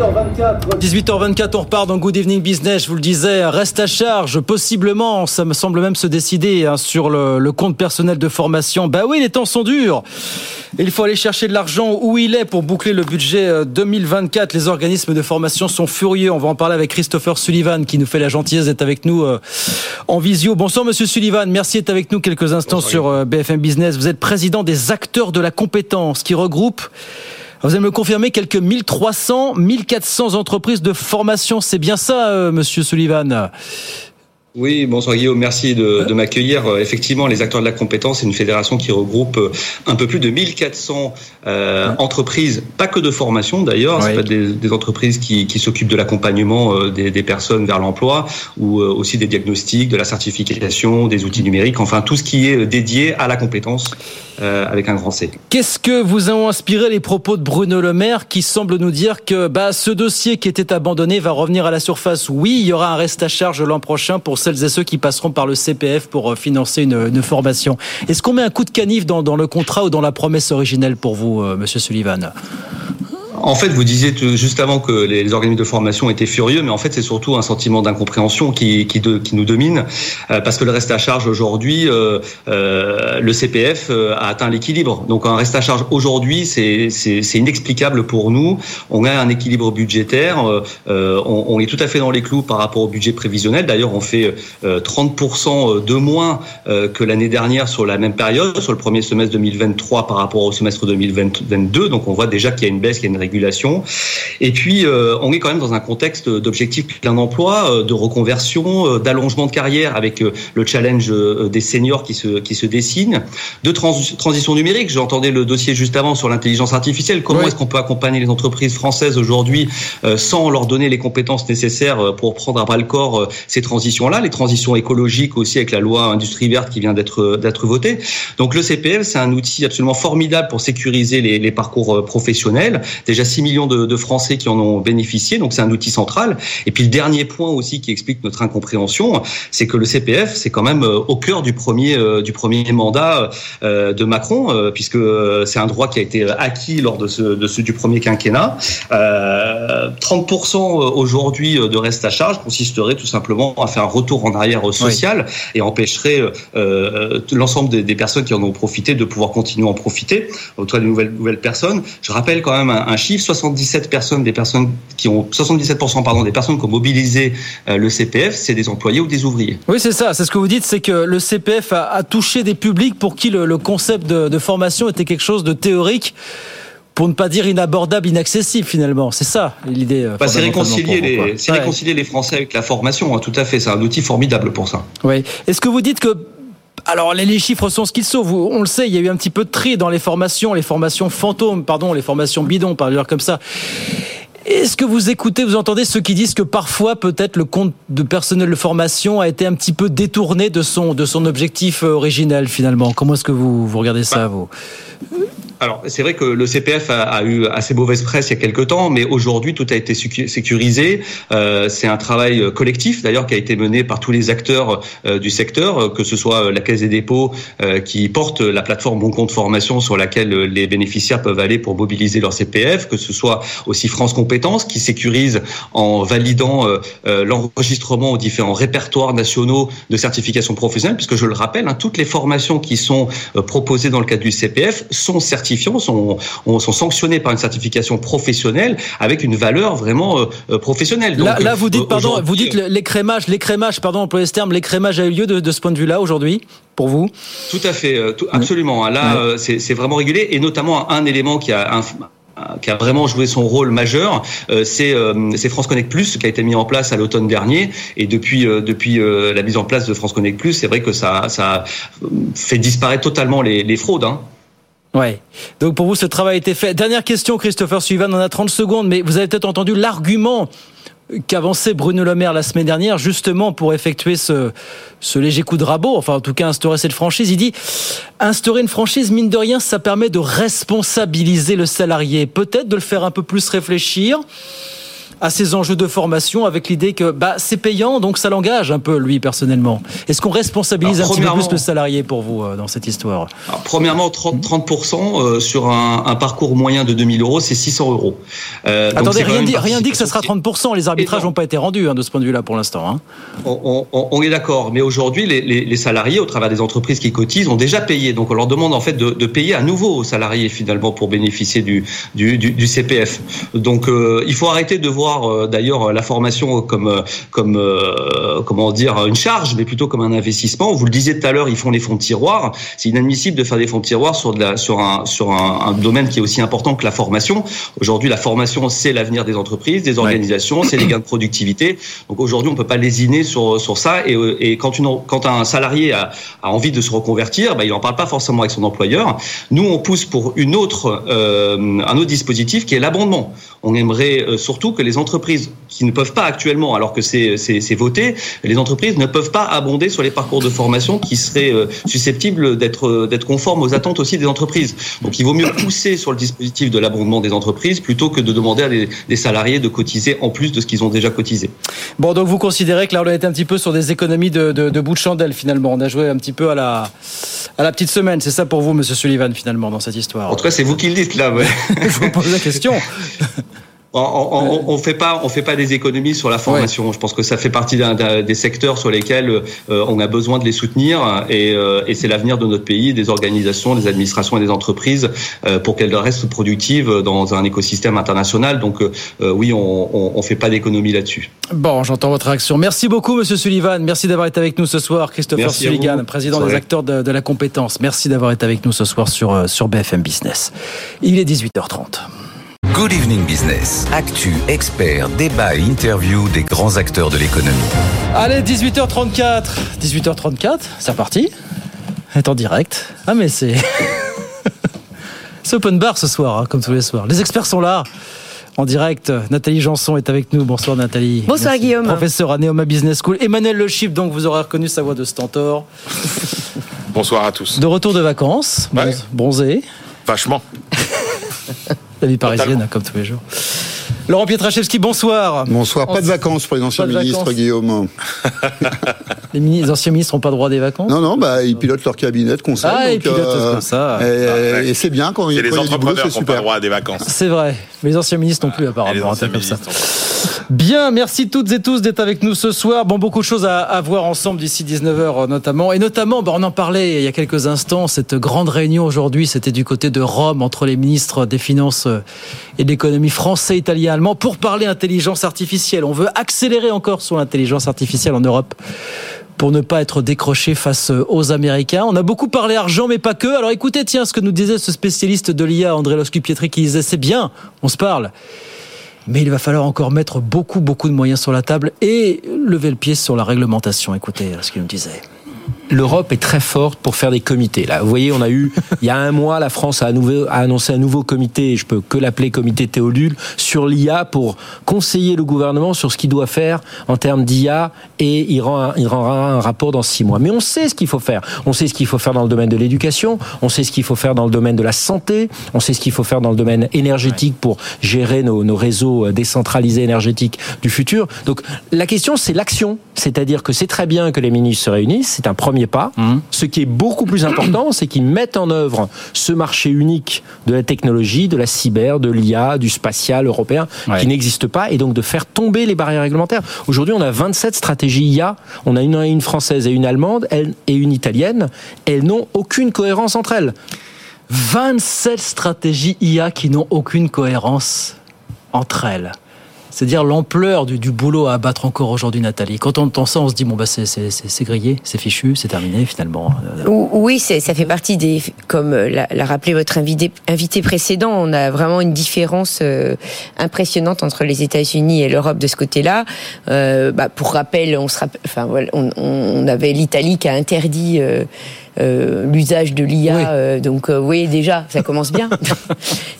18h24, on repart dans Good Evening Business. Je vous le disais, reste à charge. Possiblement, ça me semble même se décider hein, sur le, le, compte personnel de formation. Bah oui, les temps sont durs. Il faut aller chercher de l'argent où il est pour boucler le budget 2024. Les organismes de formation sont furieux. On va en parler avec Christopher Sullivan qui nous fait la gentillesse d'être avec nous en visio. Bonsoir, monsieur Sullivan. Merci d'être avec nous quelques instants Bonsoir. sur BFM Business. Vous êtes président des acteurs de la compétence qui regroupe vous allez me confirmer quelques 1300, 1400 entreprises de formation. C'est bien ça, euh, monsieur Sullivan? Oui, bonsoir Guillaume, merci de, de m'accueillir. Euh, effectivement, les acteurs de la compétence, c'est une fédération qui regroupe euh, un peu plus de 1400 euh, entreprises, pas que de formation d'ailleurs, pas des, des, entreprises qui, qui s'occupent de l'accompagnement euh, des, des, personnes vers l'emploi ou aussi des diagnostics, de la certification, des outils numériques, enfin tout ce qui est dédié à la compétence euh, avec un grand C. Qu'est-ce que vous ont inspiré les propos de Bruno Le Maire qui semble nous dire que bah, ce dossier qui était abandonné va revenir à la surface? Oui, il y aura un reste à charge l'an prochain pour celles et ceux qui passeront par le CPF pour euh, financer une, formation. Est-ce qu'on met un coup de canif dans, dans, le contrat ou dans la promesse originelle pour vous, euh, Monsieur Sullivan? En fait, vous disiez juste avant que les organismes de formation étaient furieux, mais en fait, c'est surtout un sentiment d'incompréhension qui, qui, qui, nous domine, euh, parce que le reste à charge aujourd'hui, euh, euh, le CPF euh, a atteint l'équilibre. Donc, un reste à charge aujourd'hui, c'est inexplicable pour nous. On a un équilibre budgétaire, euh, on, on, est tout à fait dans les clous par rapport au budget prévisionnel. D'ailleurs, on fait 30% de moins que l'année dernière sur la même période, sur le premier semestre 2023 par rapport au semestre 2022. Donc, on voit déjà qu'il y a une baisse, qu'il y a une régulation. Et puis, euh, on est quand même dans un contexte d'objectifs plein d'emploi, euh, de reconversion, euh, d'allongement de carrière avec le challenge des seniors qui se, qui se dessine, de trans transition numérique. J'entendais le dossier juste avant sur l'intelligence artificielle. Comment est-ce qu'on peut accompagner les entreprises françaises aujourd'hui sans leur donner les compétences nécessaires pour prendre à bras le corps ces transitions-là, les transitions écologiques aussi avec la loi industrie verte qui vient d'être d'être votée. Donc le CPL, c'est un outil absolument formidable pour sécuriser les, les parcours professionnels. Déjà déjà 6 millions de, de Français qui en ont bénéficié, donc c'est un outil central. Et puis le dernier point aussi qui explique notre incompréhension, c'est que le CPF, c'est quand même euh, au cœur du premier du premier mandat euh, de Macron, puisque c'est un droit qui a été acquis lors de ce, de ce du premier quinquennat. Euh, 30% aujourd'hui de reste à charge consisterait tout simplement à faire un retour en arrière social oui. et empêcherait euh, l'ensemble des, des, personnes qui en ont profité de pouvoir continuer à en profiter, autour des nouvelles, nouvelles personnes. Je rappelle quand même un, un chiffre 77 personnes, des personnes qui ont 77% pardon, des personnes qui ont mobilisé euh, le CPF, c'est des employés ou des ouvriers. Oui, c'est ça. C'est ce que vous dites, c'est que le CPF a, a, touché des publics pour qui le, le concept de, de formation était quelque chose de théorique pour ne pas dire inabordable, inaccessible finalement. C'est ça l'idée. Bah, c'est réconcilier, les, ouais. réconcilier les Français avec la formation, hein, tout à fait. C'est un outil formidable pour ça. Oui. Est-ce que vous dites que alors les, chiffres sont ce qu'ils sont. On le sait, il y a eu un petit peu de tri dans les formations, les formations fantômes, pardon, les formations bidons, par comme ça. Est-ce que vous écoutez, vous entendez ceux qui disent que parfois peut-être le compte de personnel de formation a été un petit peu détourné de son de son objectif originel finalement? Comment est-ce que vous, vous regardez ça vous? Alors, c'est vrai que le CPF a, eu assez mauvaise presse il y a quelques temps, mais aujourd'hui, tout a été sécurisé. Euh, c'est un travail collectif, d'ailleurs, qui a été mené par tous les acteurs euh, du secteur, que ce soit la Caisse des dépôts euh, qui porte la plateforme Bon Compte Formation sur laquelle les bénéficiaires peuvent aller pour mobiliser leur CPF, que ce soit aussi France Compétences qui sécurise en validant euh, l'enregistrement aux différents répertoires nationaux de certification professionnelle, puisque je le rappelle, hein, toutes les formations qui sont proposées dans le cadre du CPF sont certifiées sont, sont sanctionnés par une certification professionnelle avec une valeur vraiment euh, professionnelle. Donc, là, là, vous dites, pardon, vous dites l'écrémage, l'écrémage, pardon, employez ce terme, l'écrémage a eu lieu de, de ce point de vue-là aujourd'hui pour vous? Tout à fait, tout, absolument. Là, c'est vraiment régulé et notamment un élément qui a un, qui a vraiment joué son rôle majeur, euh, c'est euh, France Connect Plus qui a été mis en place à l'automne dernier. Et depuis euh, depuis la mise en place de France Connect Plus, c'est vrai que ça ça fait disparaître totalement les, les fraudes. Hein. Ouais. Donc pour vous, ce travail a été fait. Dernière question, Christopher Sullivan, on a 30 secondes, mais vous avez peut-être entendu l'argument qu'avançait Bruno Le Maire la semaine dernière, justement pour effectuer ce, ce léger coup de rabot, enfin en tout cas instaurer cette franchise. Il dit instaurer une franchise, mine de rien, ça permet de responsabiliser le salarié, peut-être de le faire un peu plus réfléchir à ces enjeux de formation avec l'idée que bah, c'est payant, donc ça l'engage un peu, lui, personnellement. Est-ce qu'on responsabilise alors, un petit peu plus le salarié pour vous euh, dans cette histoire? Alors, Premièrement, 30%, 30 euh, sur un, un, parcours moyen de 2000 euros, c'est 600 euros. Euh, Attendez, rien dit, rien dit que ça sera 30%. Les arbitrages n'ont pas été rendus hein, de ce point de vue-là pour l'instant. Hein. On, on, on, est d'accord, mais aujourd'hui, les, les, les, salariés, au travers des entreprises qui cotisent, ont déjà payé. Donc on leur demande en fait de, de payer à nouveau aux salariés finalement pour bénéficier du, du, du, du CPF. Donc euh, il faut arrêter de voir voir d'ailleurs la formation comme comme comment dire une charge, mais plutôt comme un investissement. Vous le disiez tout à l'heure, ils font les fonds de tiroir. C'est inadmissible de faire des fonds de tiroir sur de la sur un sur un, un domaine qui est aussi important que la formation. Aujourd'hui, la formation c'est l'avenir des entreprises, des organisations, c'est les gains de productivité. Donc aujourd'hui, on peut pas lésiner sur sur ça. Et, et quand une quand un salarié a, a envie de se reconvertir, bah, il en parle pas forcément avec son employeur. Nous, on pousse pour une autre euh, un autre dispositif qui est l'abondement. On aimerait euh, surtout que les entreprises qui ne peuvent pas actuellement, alors que c'est voté, les entreprises ne peuvent pas abonder sur les parcours de formation qui seraient euh, susceptibles d'être d'être conformes aux attentes aussi des entreprises. Donc il vaut mieux pousser sur le dispositif de l'abondement des entreprises plutôt que de demander à des, salariés de cotiser en plus de ce qu'ils ont déjà cotisé. Bon, donc vous considérez que là on a été un petit peu sur des économies de, de, bout de chandelle finalement. On a joué un petit peu à la, à la petite semaine. C'est ça pour vous, Monsieur Sullivan, finalement, dans cette histoire? En tout cas, c'est vous qui le dites là. Je vous pose la question. On, on, fait pas, on fait pas des économies sur la formation. Je pense que ça fait partie des secteurs sur lesquels euh, on a besoin de les soutenir et, euh, et c'est l'avenir de notre pays, des organisations, des administrations et des entreprises euh, pour qu'elles restent productives dans un écosystème international. Donc oui, on, on, fait pas d'économies là-dessus. Bon, j'entends votre réaction. Merci beaucoup, Monsieur Sullivan. Merci d'avoir été avec nous ce soir, Christopher Sullivan, président des acteurs de, de, la compétence. Merci d'avoir été avec nous ce soir sur sur BFM Business. Il est 18h30. Good Evening Business. Actu, expert, débat et interview des grands acteurs de l'économie. Allez, 18h34. 18h34, c'est reparti. Est en direct. Ah, mais c'est. c'est open bar ce soir, hein, comme tous les soirs. Les experts sont là. En direct, Nathalie Janson est avec nous. Bonsoir Nathalie. Bonsoir Guillaume. Professeur à Neoma Business School. Emmanuel Le Chip, donc vous aurez reconnu sa voix de Stentor. Bonsoir à tous. De retour de vacances, bronzé. Vachement. La vie parisienne, comme tous les jours. Laurent Pietraszewski, bonsoir. Bonsoir. Pas de vacances pour les anciens ministres, Guillaume. les, anciens ministres n'ont pas droit à des vacances Non, non, bah, ils pilotent leur cabinet de conseil. Ah, ils pilotent euh, comme ça. Et, c'est bien quand, il les entrepreneurs qui n'ont pas droit à des vacances. C'est vrai. Mais les anciens ministres non plus, apparemment. comme ça. Bien, merci toutes et tous d'être avec nous ce soir. Bon, beaucoup de choses à, voir ensemble d'ici 19h notamment. Et notamment, bah, on en parlait il y a quelques instants, cette grande réunion aujourd'hui, c'était du côté de Rome entre les ministres des Finances et de l'économie français, italien, pour parler intelligence artificielle. On veut accélérer encore sur l'intelligence artificielle en Europe pour ne pas être décroché face aux Américains. On a beaucoup parlé argent, mais pas que. Alors écoutez, tiens, ce que nous disait ce spécialiste de l'IA, André Loscu-Pietri, qui disait, c'est bien, on se parle mais il va falloir encore mettre beaucoup, beaucoup de moyens sur la table et lever le pied sur la réglementation. Écoutez ce qu'il nous disait l'Europe est très forte pour faire des comités. Là, vous voyez, on a eu il y a un mois, la France a, annoncé un nouveau comité, je peux que l'appeler comité Théodule, sur l'IA pour conseiller le gouvernement sur ce qu'il doit faire en termes d'IA et il, rend il rendra un rapport dans six mois. Mais on sait ce qu'il faut faire. On sait ce qu'il faut faire dans le domaine de l'éducation, on sait ce qu'il faut faire dans le domaine de la santé, on sait ce qu'il faut faire dans le domaine énergétique pour gérer nos, nos réseaux euh, décentralisés énergétiques du futur. Donc la question, c'est l'action. C'est-à-dire que c'est très bien que les ministres se réunissent, c'est un premier pas. Mmh. Ce qui est beaucoup plus important, c'est qu'ils mettent en œuvre ce marché unique de la technologie, de la cyber, de l'IA, du spatial européen, qui n'existe pas, et donc de faire tomber les barrières réglementaires. Aujourd'hui, on a 27 stratégies IA. On a une, une française et une allemande et une italienne. Elles n'ont aucune cohérence entre elles. 27 stratégies IA qui n'ont aucune cohérence entre elles. C'est-à-dire l'ampleur du, du, boulot à abattre encore aujourd'hui, Nathalie. Quand on entend ça, on se dit bon bah c'est grillé, c'est fichu, c'est terminé finalement. Oui, ça fait partie des, comme l'a rappelé votre invité, invité précédent, on a vraiment une différence euh, impressionnante entre les États-Unis et l'Europe de ce côté-là. Euh, bah, pour rappel, on, se enfin, on, on avait l'Italie qui a interdit euh, euh, l'usage de l'IA. Euh, donc euh, oui, déjà, ça commence bien.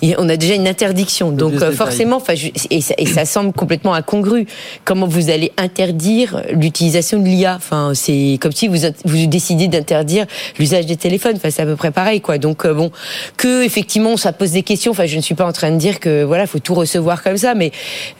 on a déjà une interdiction. Donc forcément, et ça, et ça semble complètement incongru. Comment vous allez interdire l'utilisation de l'IA Enfin, c'est comme si vous vous décidez d'interdire l'usage des téléphones. Enfin, c'est à peu près pareil, quoi. Donc bon, que effectivement, ça pose des questions. Enfin, je ne suis pas en train de dire que voilà, faut tout recevoir comme ça, mais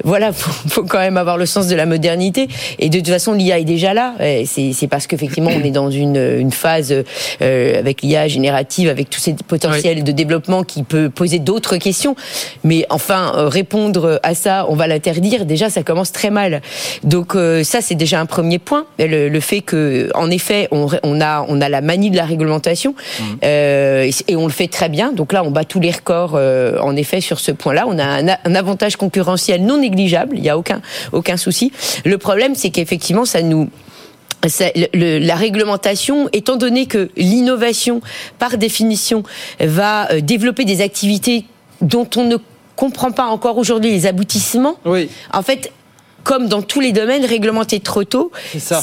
voilà, faut, faut quand même avoir le sens de la modernité. Et de toute façon, l'IA est déjà là. C'est parce qu'effectivement, on est dans une, une phase avec l'IA générative, avec tous ces potentiels de développement qui peut poser d'autres questions. Mais enfin, répondre à ça, on va l'interdire. Déjà, ça commence très mal. Donc ça, c'est déjà un premier point. Le, fait que, en effet, on, on, a on a la manie de la réglementation mmh. et on le fait très bien. Donc là, on bat tous les records. en effet, sur ce point-là, on a un, un avantage concurrentiel non négligeable. Il n'y a aucun aucun souci. Le problème, c'est qu'effectivement, ça nous la réglementation, étant donné que l'innovation, par définition, va euh, développer des activités dont on ne comprend pas encore aujourd'hui les aboutissements, oui. en fait, comme dans tous les domaines, réglementer trop tôt, ça.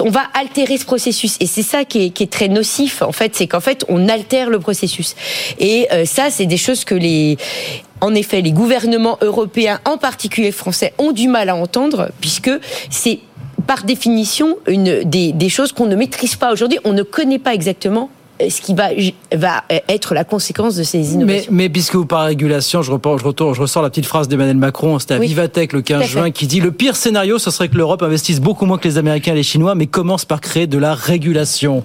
on va altérer ce processus. Et c'est ça qui est, qui est, très nocif, en fait, c'est qu'en fait, on altère le processus. Et euh, ça, c'est des choses que les en effet, les gouvernements européens, en particulier français, ont du mal à entendre, puisque c'est par définition une des, choses qu'on ne maîtrise pas aujourd'hui. On ne connaît pas exactement euh, ce qui va, va être la conséquence de ces innovations. Mais, puisque vous parlez régulation, je, repars, je, retourne, je ressors la petite phrase d'Emmanuel Macron, c'était à Vivatech le 15 juin, qui dit le pire scénario, ce serait que l'Europe investisse beaucoup moins que les Américains et les Chinois, mais commence par créer de la régulation.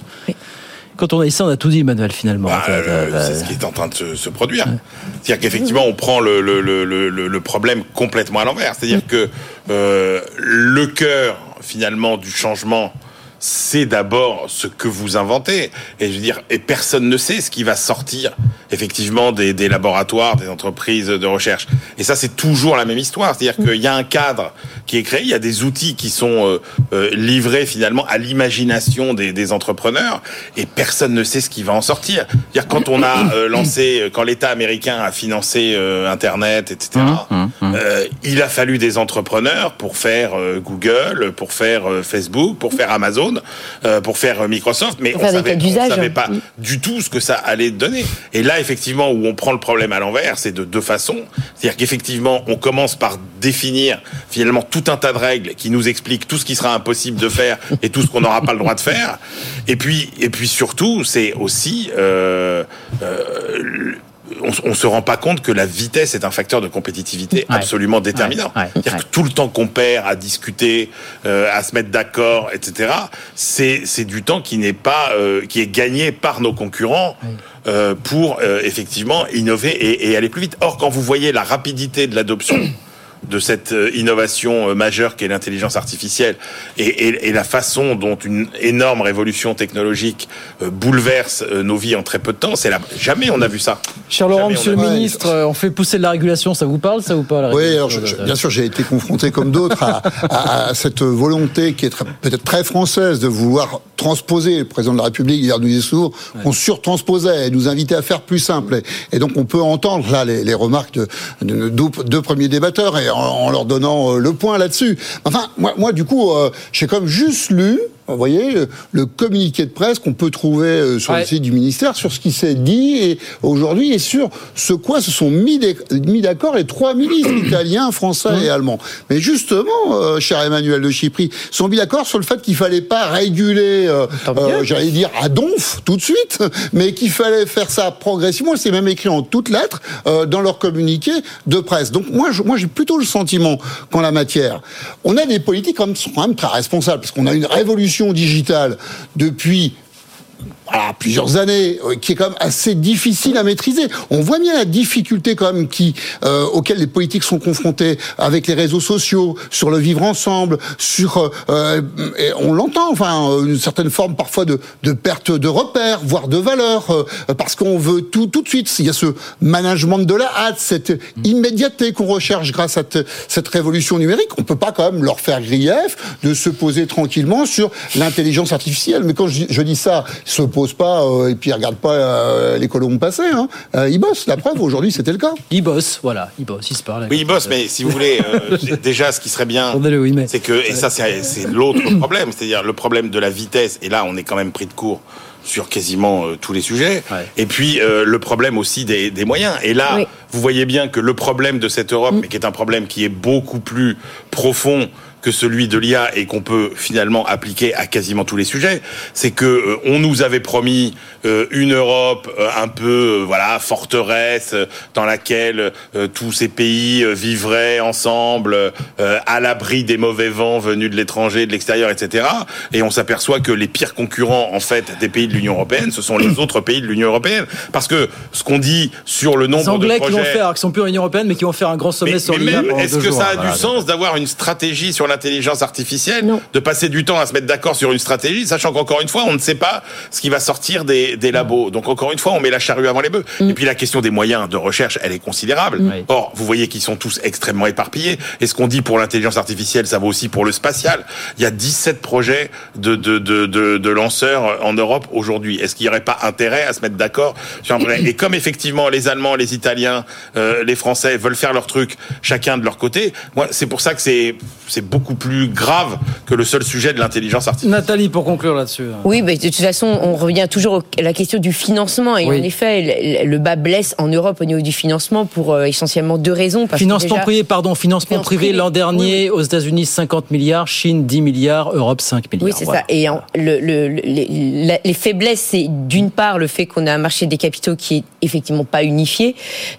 Quand on a dit ça, on a tout dit, Emmanuel, finalement. Bah, euh, c'est ce qui est en train de se, produire. C'est-à-dire qu'effectivement, on prend le, le, le, le, problème complètement à l'envers. C'est-à-dire que euh, le cœur, finalement, du changement, c'est d'abord ce que vous inventez. Et je veux dire, et personne ne sait ce qui va sortir effectivement des, des laboratoires, des entreprises de recherche. Et ça, c'est toujours la même histoire. C'est-à-dire qu'il y a un cadre qui est créé, il y a des outils qui sont euh, euh, livrés finalement à l'imagination des, des, entrepreneurs, et personne ne sait ce qui va en sortir. C'est-à-dire quand on a euh, lancé, quand l'État américain a financé Internet, etc. Mmh, mmh, mmh. il a fallu des entrepreneurs pour faire Google, pour faire Facebook, pour faire Amazon, pour faire Microsoft, mais on savait, savait pas du tout ce que ça allait donner. Et là, effectivement, où on prend le problème à l'envers, c'est de deux façons. C'est-à-dire qu'effectivement, on commence par définir finalement tout un tas de règles qui nous expliquent tout ce qui sera impossible de faire et tout ce qu'on n'aura pas le droit de faire. Et puis, et puis surtout, c'est aussi euh, euh, on, on se rend pas compte que la vitesse est un facteur de compétitivité absolument déterminant. Que tout le temps qu'on perd à discuter, euh, à se mettre d'accord, etc., c'est du temps qui n'est pas euh, qui est gagné par nos concurrents. Euh, pour effectivement innover et, et, aller plus vite. Or, quand vous voyez la rapidité de l'adoption de cette euh, innovation euh, majeure qu'est l'intelligence artificielle et, la façon dont une énorme révolution technologique euh, bouleverse nos vies en très peu de temps, c'est là jamais on a vu ça. Cher Laurent, Monsieur le Ministre, on fait pousser de la régulation, ça vous parle, ça vous parle Oui, alors bien sûr, j'ai été confronté comme d'autres à, cette volonté qui est peut-être très française de vouloir transposer. Le président de la République hier nous disait souvent qu'on surtransposait et nous invitait à faire plus simple. Et, donc on peut entendre là les, remarques de, de, deux premiers débatteurs et en, leur donnant euh, le point là-dessus. Enfin, moi, moi du coup, euh, j'ai comme juste lu vous voyez, le communiqué de presse qu'on peut trouver euh, sur le site du ministère sur ce qui s'est dit et aujourd'hui et sur ce quoi se sont mis d'accord les trois ministres italiens, français et allemands. Mais justement, cher Emmanuel de Chypry, sont mis d'accord sur le fait qu'il fallait pas réguler, j'allais dire à donf tout de suite, mais qu'il fallait faire ça progressivement. C'est même écrit en toutes lettres dans leur communiqué de presse. Donc moi, moi j'ai plutôt le sentiment qu'en la matière, on a des politiques qui sont quand même très responsables, parce qu'on a une révolution digitale depuis voilà, plusieurs années, euh, qui est quand même assez difficile à maîtriser. On voit bien la difficulté quand même qui, euh, auquel les politiques sont confrontés avec les réseaux sociaux, sur le vivre ensemble, sur, euh, euh on l'entend, enfin, une certaine forme parfois de, de perte de repères, voire de valeur, parce qu'on veut tout tout de suite. Il y a ce management de la hâte, cette immédiateté qu'on recherche grâce à cette révolution numérique. On peut pas quand même leur faire grief de se poser tranquillement sur l'intelligence artificielle. Mais quand je, je dis ça, se pose pas euh, et puis regarde pas euh, les colombes passer. Hein. Euh, il bosse. La preuve, aujourd'hui, c'était le cas. Il bosse, voilà. Il bosse, il se parle. Oui, il bosse, mais si vous voulez, déjà, ce qui serait bien, c'est que, et ça, c'est l'autre problème, c'est-à-dire le problème de la vitesse. Et là, on est quand même pris de court sur quasiment tous les sujets. Et puis le problème aussi des, moyens. Et là, vous voyez bien que le problème de cette Europe, mm. mais qui est un problème qui est beaucoup plus profond que celui de l'IA et qu'on peut finalement appliquer à quasiment tous les sujets, c'est que euh, on nous avait promis euh, une Europe euh, un peu voilà forteresse dans laquelle tous ces pays vivraient ensemble à l'abri des mauvais vents venus de l'étranger, de l'extérieur, etc. Et on s'aperçoit que les pires concurrents en fait des pays de l'Union européenne, ce sont les autres pays de l'Union européenne, parce que ce qu'on dit sur le nombre les Anglais de projets, qui vont faire, qui sont plus en Union européenne, mais qui vont faire un grand sommet mais, sur l'IA est-ce que jours. ça a Voilà. du sens d'avoir une stratégie sur l'intelligence artificielle, de passer du temps à se mettre d'accord sur une stratégie, sachant qu'encore une fois, on ne sait pas ce qui va sortir des, des labos. Donc encore une fois, on met la charrue avant les bœufs. Et puis la question des moyens de recherche, elle est considérable. Or, vous voyez qu'ils sont tous extrêmement éparpillés. Et ce qu'on dit pour l'intelligence artificielle, ça vaut aussi pour le spatial. Il y a 17 projets de, de, de, de, de lanceurs en Europe aujourd'hui. Est-ce qu'il n'y aurait pas intérêt à se mettre d'accord sur un projet? Et comme effectivement les Allemands, les Italiens, euh, les Français veulent faire leur truc, chacun de leur côté, moi c'est pour ça que c'est c'est beaucoup plus grave que le seul sujet de l'intelligence artificielle. Nathalie, pour conclure là-dessus. Oui, mais de toute façon, on revient toujours à la question du financement. Et Oui. en effet, le, bas blesse en Europe au niveau du financement pour euh, essentiellement deux raisons. Parce que Financement déjà- privé, pardon, financement privé l'an dernier aux États-Unis 50 milliards, Chine 10 milliards, Europe 5 milliards. Oui, c'est Voilà. ça. Et en- le, le- le- les, la- les faiblesses, c'est d'une part le fait qu'on a un marché des capitaux qui est effectivement pas unifié,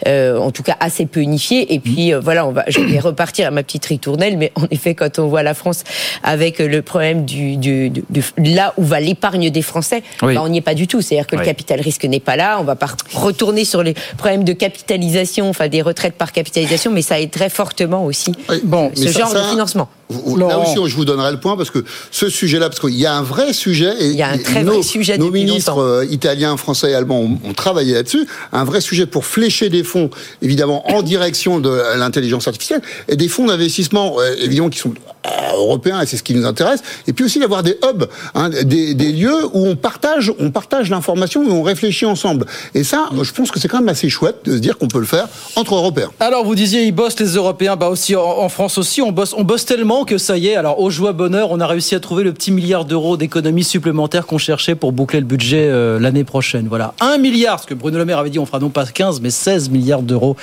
euh, en tout cas assez peu unifié. Et puis euh, voilà, on va, je vais repartir à ma petite ritournelle, mais en effet, quand on voit la France avec le problème du, du, du- du- là où va l'épargne des Français, Oui. bah, on n'y est pas du tout. C'est-à-dire que Oui. le capital risque n'est pas là. On va pas retourner sur les problèmes de capitalisation, enfin des retraites par capitalisation, mais ça aiderait fortement aussi Bon, ce genre de financement. Là aussi, je vous donnerai le point parce que ce sujet-là, parce qu'il y a un vrai sujet. Et Il y a un très nos, vrai sujet Nos ministres longtemps. euh, italiens, français et allemands ont, ont travaillé là-dessus. Un vrai sujet pour flécher des fonds, évidemment, en direction de l'intelligence artificielle et des fonds d'investissement, euh, évidemment, qui sont euh, européens et c'est ce qui nous intéresse. Et puis aussi d'avoir des hubs, hein, des, lieux où on partage, on partage l'information et on réfléchit ensemble. Et ça, je pense que c'est quand même assez chouette de se dire qu'on peut le faire entre Européens. Alors vous disiez ils bossent les Européens, bah aussi en, France aussi on bosse, on bosse tellement que ça y est. Alors au joie bonheur, on a réussi à trouver le petit milliard d'euros d'économies supplémentaires qu'on cherchait pour boucler le budget euh, l'année prochaine. Voilà, un milliard, parce que Bruno Le Maire avait dit on fera non pas 15 mais 16 milliards d'euros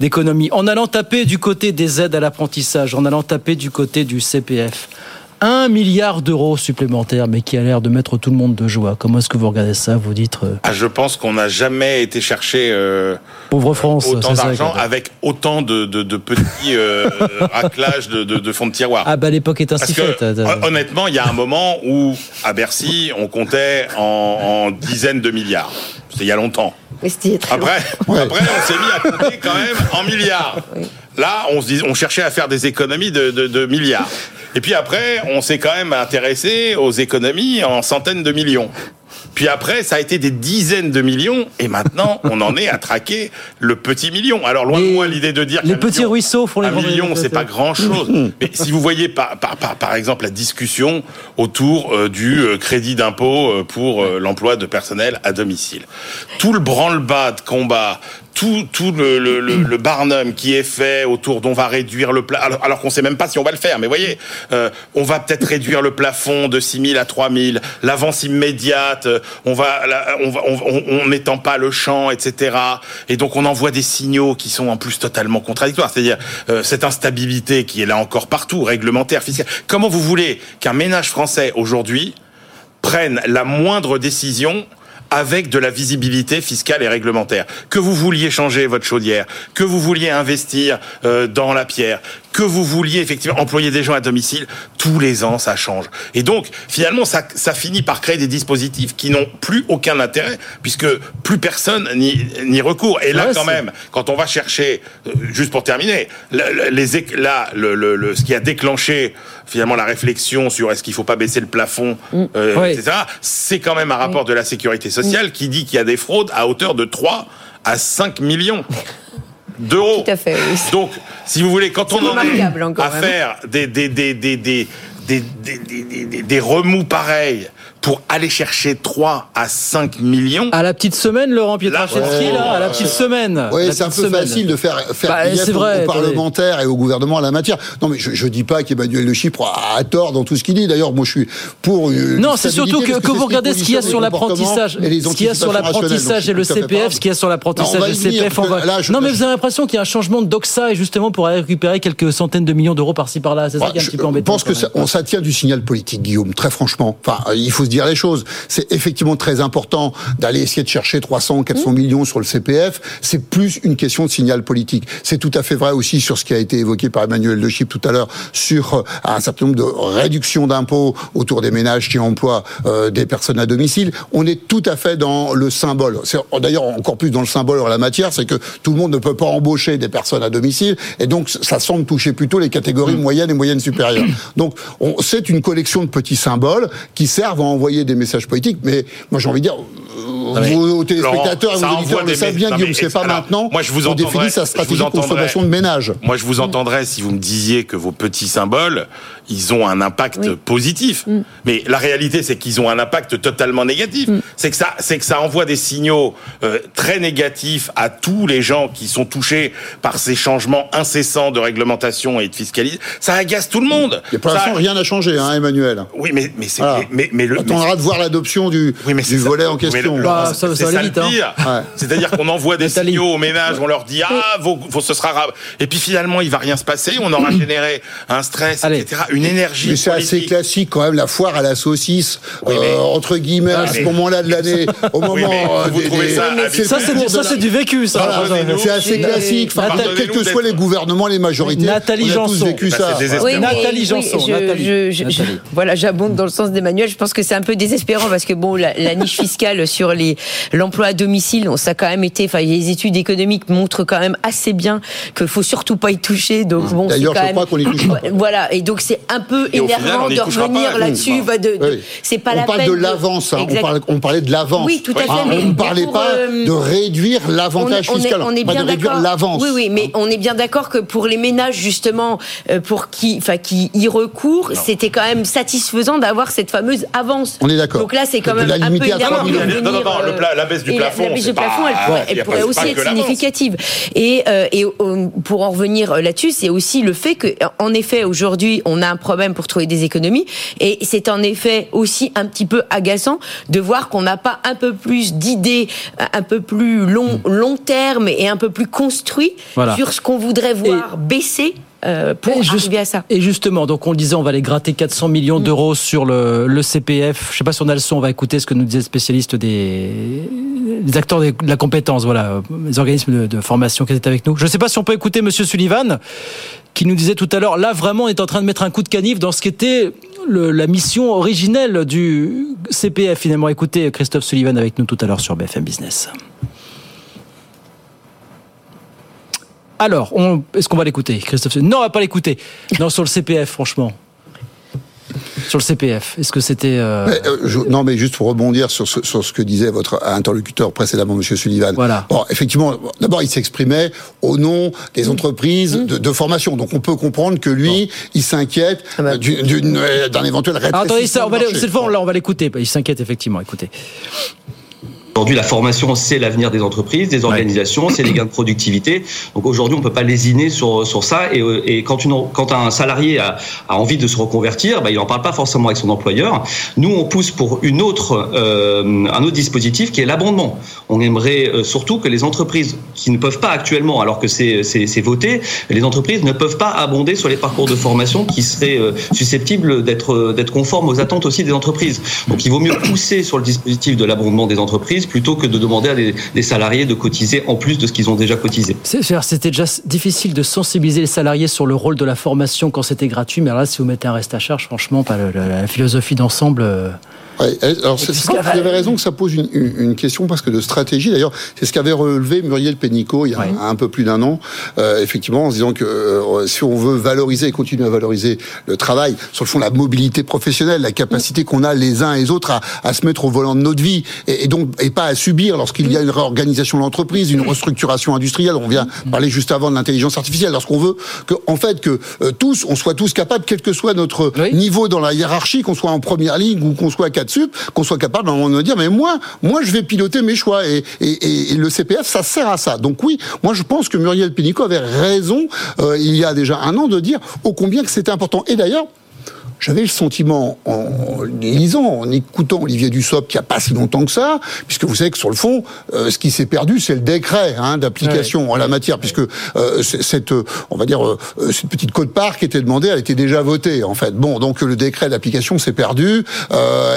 d'économies. En allant taper du côté des aides à l'apprentissage, en allant taper du côté du CPF. Un milliard d'euros supplémentaires, mais qui a l'air de mettre tout le monde de joie. Comment est-ce que vous regardez ça Vous dites euh, Ah, je pense qu'on n'a jamais été chercher euh, pauvre France. autant c'est ça, d'argent avec autant de, de, de petits euh, raclages de, fonds de tiroir. Ah bah l'époque est ainsi faite. hon- honnêtement, il y a un moment où, à Bercy, on comptait en, en dizaines de milliards. C'était il y a longtemps. Mais c'était très Après, après on s'est mis à compter quand même en milliards. Là, on, se dis- on cherchait à faire des économies de, de- de milliards. Et puis après, on s'est quand même intéressé aux économies en centaines de millions. Puis après, ça a été des dizaines de millions, et maintenant, on en est à traquer le petit million. Alors, loin de moi l'idée de dire Les petits million- ruisseaux font les un million, c'est pas grand chose. Mais si vous voyez par, par, par, par exemple la discussion autour euh, du euh, crédit d'impôt euh, pour euh, l'emploi de personnel à domicile, tout le branle-bas de combat, tout, tout le, le, le, le barnum qui est fait autour d'on va réduire le pla alors, alors qu'on sait même pas si on va le faire, mais voyez, euh, on va peut-être réduire le plafond de 6 000 à 3 000, l'avance immédiate, euh, on va, on va, on n'étend pas le champ, etc. Et donc on envoie des signaux qui sont en plus totalement contradictoires, c'est-à-dire euh, cette instabilité qui est là encore partout, réglementaire, fiscale. Comment vous voulez qu'un ménage français aujourd'hui prenne la moindre décision avec de la visibilité fiscale et réglementaire. Que vous vouliez changer votre chaudière, que vous vouliez investir euh, dans la pierre, que vous vouliez effectivement employer des gens à domicile, tous les ans ça change. Et donc finalement ça, ça finit par créer des dispositifs qui n'ont plus aucun intérêt puisque plus personne n'y recourt. Et là Ouais, quand même, quand on va chercher, euh, juste pour terminer, le- le- les, là le, le- le- ce qui a déclenché finalement la réflexion sur est-ce qu'il faut pas baisser le plafond, euh, Oui. etc. C'est quand même un rapport de la sécurité sociale qui dit qu'il y a des fraudes à hauteur de 3 à 5 millions d'euros. Tout à fait, oui. Donc, si vous voulez, quand on en est à hein. faire des, des, des, des, des remous pareils pour aller chercher 3 à 5 millions. À la petite semaine, Laurent Pietraszewski, là, à la petite semaine. Oui, c'est un peu semaine. facile de faire, faire Bah, c'est aux- vrai, aux, attendez. parlementaires et au gouvernement en la matière. Non, mais je, je dis pas qu'Emmanuel Le Chypre a, a tort dans tout ce qu'il dit. D'ailleurs, moi, je suis pour. une Non, c'est surtout que, que vous regardez ce qu'il y a sur l'apprentissage, et les ce qu'il y a sur l'apprentissage et le je à CPF, ce qu'il y a sur l'apprentissage et le CPF. je- non, mais je- vous avez l'impression qu'il y a un changement de doxa et justement pour aller récupérer quelques centaines de millions d'euros par-ci par-là. C'est ça qui est un je petit peu embêtant. pense que ça, tient du signal politique, Guillaume, très franchement. Enfin, euh, il faut se dire les choses. C'est effectivement très important d'aller essayer de chercher 300 ou 400 millions sur le CPF. C'est plus une question de signal politique. C'est tout à fait vrai aussi sur ce qui a été évoqué par Emmanuel De Chypre tout à l'heure sur euh, un certain nombre de réductions d'impôts autour des ménages qui emploient euh, des personnes à domicile. On est tout à fait dans le symbole. C'est D'ailleurs, encore plus dans le symbole en la matière, c'est que tout le monde ne peut pas embaucher des personnes à domicile, et donc ça semble toucher plutôt les catégories moyennes et moyennes supérieures. Donc, on- c'est une collection de petits symboles qui servent à envoyer des messages politiques. Mais moi, j'ai envie de dire, euh, vos téléspectateurs Laurent, et ça envoie le des savent bien, Guillaume, c'est pas alors, maintenant. moi, je vous on définit sa stratégie de consommation de ménage. Moi, je vous entendrais si vous me disiez que vos petits symboles, ils ont un impact positif. Mais la réalité, c'est qu'ils ont un impact totalement négatif. C'est que ça, c'est que ça envoie des signaux euh, très négatifs à tous les gens qui sont touchés par ces changements incessants de réglementation et de fiscalisation. Ça agace tout le monde. Et pour l'instant, rien n'a changé, hein, Emmanuel. Oui, mais mais c'est Voilà. mais, mais le On mais attendra de voir l'adoption du, du volet en question. le- Bah, le- ça- ça c'est aller le hein. pire. Ouais. C'est-à-dire qu'on envoie des signaux aux ménages, on leur dit ah, vos, vos- ce sera grave. Et puis finalement, il va rien se passer. On aura généré un stress, etc., une énergie. Mais c'est assez classique quand même, la foire à la saucisse, euh, entre guillemets, Ah, à ce moment-là de l'année, au moment Oui, mais euh, vous des- trouvez des- ça Ça, c'est du, la- vécu, ça. Voilà, c'est assez classique. Enfin, quels que soient les gouvernements, les majorités, Nathalie on a tous Janson. vécu Bah, ça. Oui, Nathalie oui, Janson, voilà, j'abonde dans le sens d'Emmanuel. Je pense que c'est un peu désespérant parce que bon, la, la niche fiscale sur les l'emploi à domicile, on, ça a quand même été. Enfin, les études économiques montrent quand même assez bien qu'il faut surtout pas y toucher. Donc bon, D'ailleurs, je même- crois qu'on y touche pas. Voilà, et donc c'est un peu Et final, énervant de revenir là-dessus. Bah, de- de- Oui. C'est pas on la parle peine de l'avance, hein, on, Exact. parle- on parlait de l'avance. Oui, tout à fait, Hein, mais- on ne parlait pour, pas euh, de réduire On, l'avantage on est, fiscal, on est pas bien de réduire d'accord. l'avance. Oui, oui, mais on est bien d'accord que pour les ménages justement, euh, pour qui, enfin, qui y recourent, c'était quand même satisfaisant d'avoir cette fameuse avance. On est d'accord. Donc là, c'est quand même la un peu énervant 3 de 000 revenir, Non, non, non, euh, la baisse du et plafond, La, baisse du plafond, elle pourrait, aussi être significative. Et, euh, euh, pour en revenir euh, là-dessus, c'est aussi le fait que, en effet, aujourd'hui, on a un problème pour trouver des économies, et c'est en effet aussi un petit peu agaçant de voir qu'on n'a pas un peu plus d'idées, un peu plus long, long terme et un peu plus construit Voilà. sur ce qu'on voudrait voir baisser euh, pour Et juste- à ça. Et justement, donc on le disait, on va aller gratter 400 millions d'euros sur le, le CPF. Je sais pas si on a le son, on va écouter ce que nous disait le spécialiste des, des acteurs de la compétence, voilà, les organismes de, formation qui étaient avec nous. Je ne sais pas si on peut écouter Monsieur Sullivan, qui nous disait tout à l'heure, là vraiment on est en train de mettre un coup de canif dans ce qui était la mission originelle du CPF finalement. Écoutez Christophe Sullivan avec nous tout à l'heure sur BFM Business. Alors, est-ce qu'on va l'écouter, Christophe Non, on va pas l'écouter. Non, sur le CPF, franchement. Sur le CPF, est-ce que c'était... euh, euh, non, mais juste pour rebondir sur ce, sur ce que disait votre interlocuteur précédemment, Monsieur Sullivan. Voilà. Bon, effectivement, d'abord, il s'exprimait au nom des entreprises de, de formation. Donc, on peut comprendre que lui, il s'inquiète d'une- d'une- euh, d'un éventuel Ah, attendez, ça, on va, cette fois, on va l'écouter. Il s'inquiète effectivement. Écoutez. Aujourd'hui, la formation, c'est l'avenir des entreprises, des organisations, c'est les gains de productivité. Donc aujourd'hui, on peut pas lésiner sur, sur ça. Et, euh, et quand, une, quand un salarié a, a envie de se reconvertir, bah, il en parle pas forcément avec son employeur. Nous, on pousse pour une autre, euh, un autre dispositif qui est l'abondement. On aimerait euh, surtout que les entreprises qui ne peuvent pas actuellement, alors que c'est voté, les entreprises ne peuvent pas abonder sur les parcours de formation qui seraient susceptibles d'être conformes aux attentes aussi des entreprises. Donc il vaut mieux pousser sur le dispositif de l'abondement des entreprises plutôt que de demander à des, salariés de cotiser en plus de ce qu'ils ont déjà cotisé. C'était déjà difficile de sensibiliser les salariés sur le rôle de la formation quand c'était gratuit, mais alors là, si vous mettez un reste à charge, franchement, pas la philosophie d'ensemble. Euh, Ouais, alors c'est- vous avez raison que ça pose une, une- question parce que de stratégie d'ailleurs c'est ce qu'avait relevé Muriel Pénicaud il y a un, un peu plus d'un an euh, effectivement en se disant que euh, si on veut valoriser et continuer à valoriser le travail sur le fond la mobilité professionnelle la capacité qu'on a les uns et les autres à, à se mettre au volant de notre vie et, et donc et pas à subir lorsqu'il y a une réorganisation de l'entreprise une restructuration industrielle on vient parler juste avant de l'intelligence artificielle lorsqu'on veut que en fait que euh, tous on soit tous capables quel que soit notre niveau dans la hiérarchie qu'on soit en première ligne ou qu'on soit quatrième qu'on soit capable d'un moment de dire, mais moi, moi, je vais piloter mes choix. Et, et, et, le CPF, ça sert à ça. Donc oui, moi, je pense que Muriel Pénicaud avait raison euh, il y a déjà un an de dire ô combien que c'était important. Et d'ailleurs, j'avais le sentiment, en lisant, en écoutant Olivier Dussopt, qui a pas si longtemps que ça, puisque vous savez que sur le fond, euh, ce qui s'est perdu, c'est le décret hein, d'application en la matière, puisque euh, cette, on va dire, euh, cette petite code part qui était demandée, elle était déjà votée en fait. Bon, donc le décret d'application s'est perdu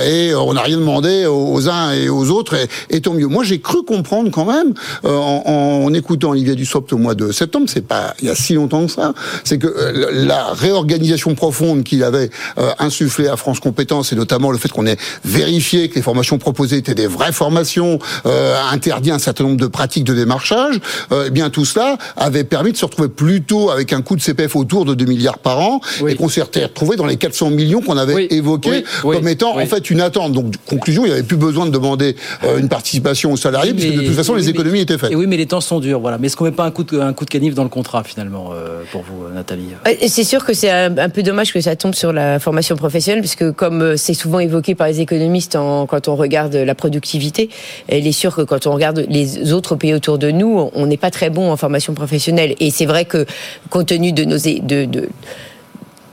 et on n'a rien demandé aux uns et aux autres, et, et tant mieux. Moi, j'ai cru comprendre quand même, en, en, écoutant Olivier Dussopt au mois de septembre, c'est pas il y a si longtemps que ça, c'est que la réorganisation profonde qu'il avait euh, insufflé à France Compétences et notamment le fait qu'on ait vérifié que les formations proposées étaient des vraies formations, euh, interdit un certain nombre de pratiques de démarchage, euh, eh bien tout cela avait permis de se retrouver plutôt avec un coût de CPF autour de 2 milliards par an et qu'on s'est retrouvé dans les 400 millions qu'on avait évoqués comme étant en fait une attente. Donc conclusion, il n'y avait plus besoin de demander euh, une participation aux salariés puisque de toute façon les économies étaient faites. Et oui, mais les temps sont durs, voilà. Mais est-ce qu'on met pas un coup de, un coup de canif dans le contrat finalement euh, pour vous, Nathalie? C'est sûr que c'est un, un, peu dommage que ça tombe sur la formation professionnelle, parce que comme euh, c'est souvent évoqué par les économistes quand on regarde la productivité, il est sûr que quand on regarde les autres pays autour de nous, on n'est pas très bon en formation professionnelle. Et c'est vrai que compte tenu de nos de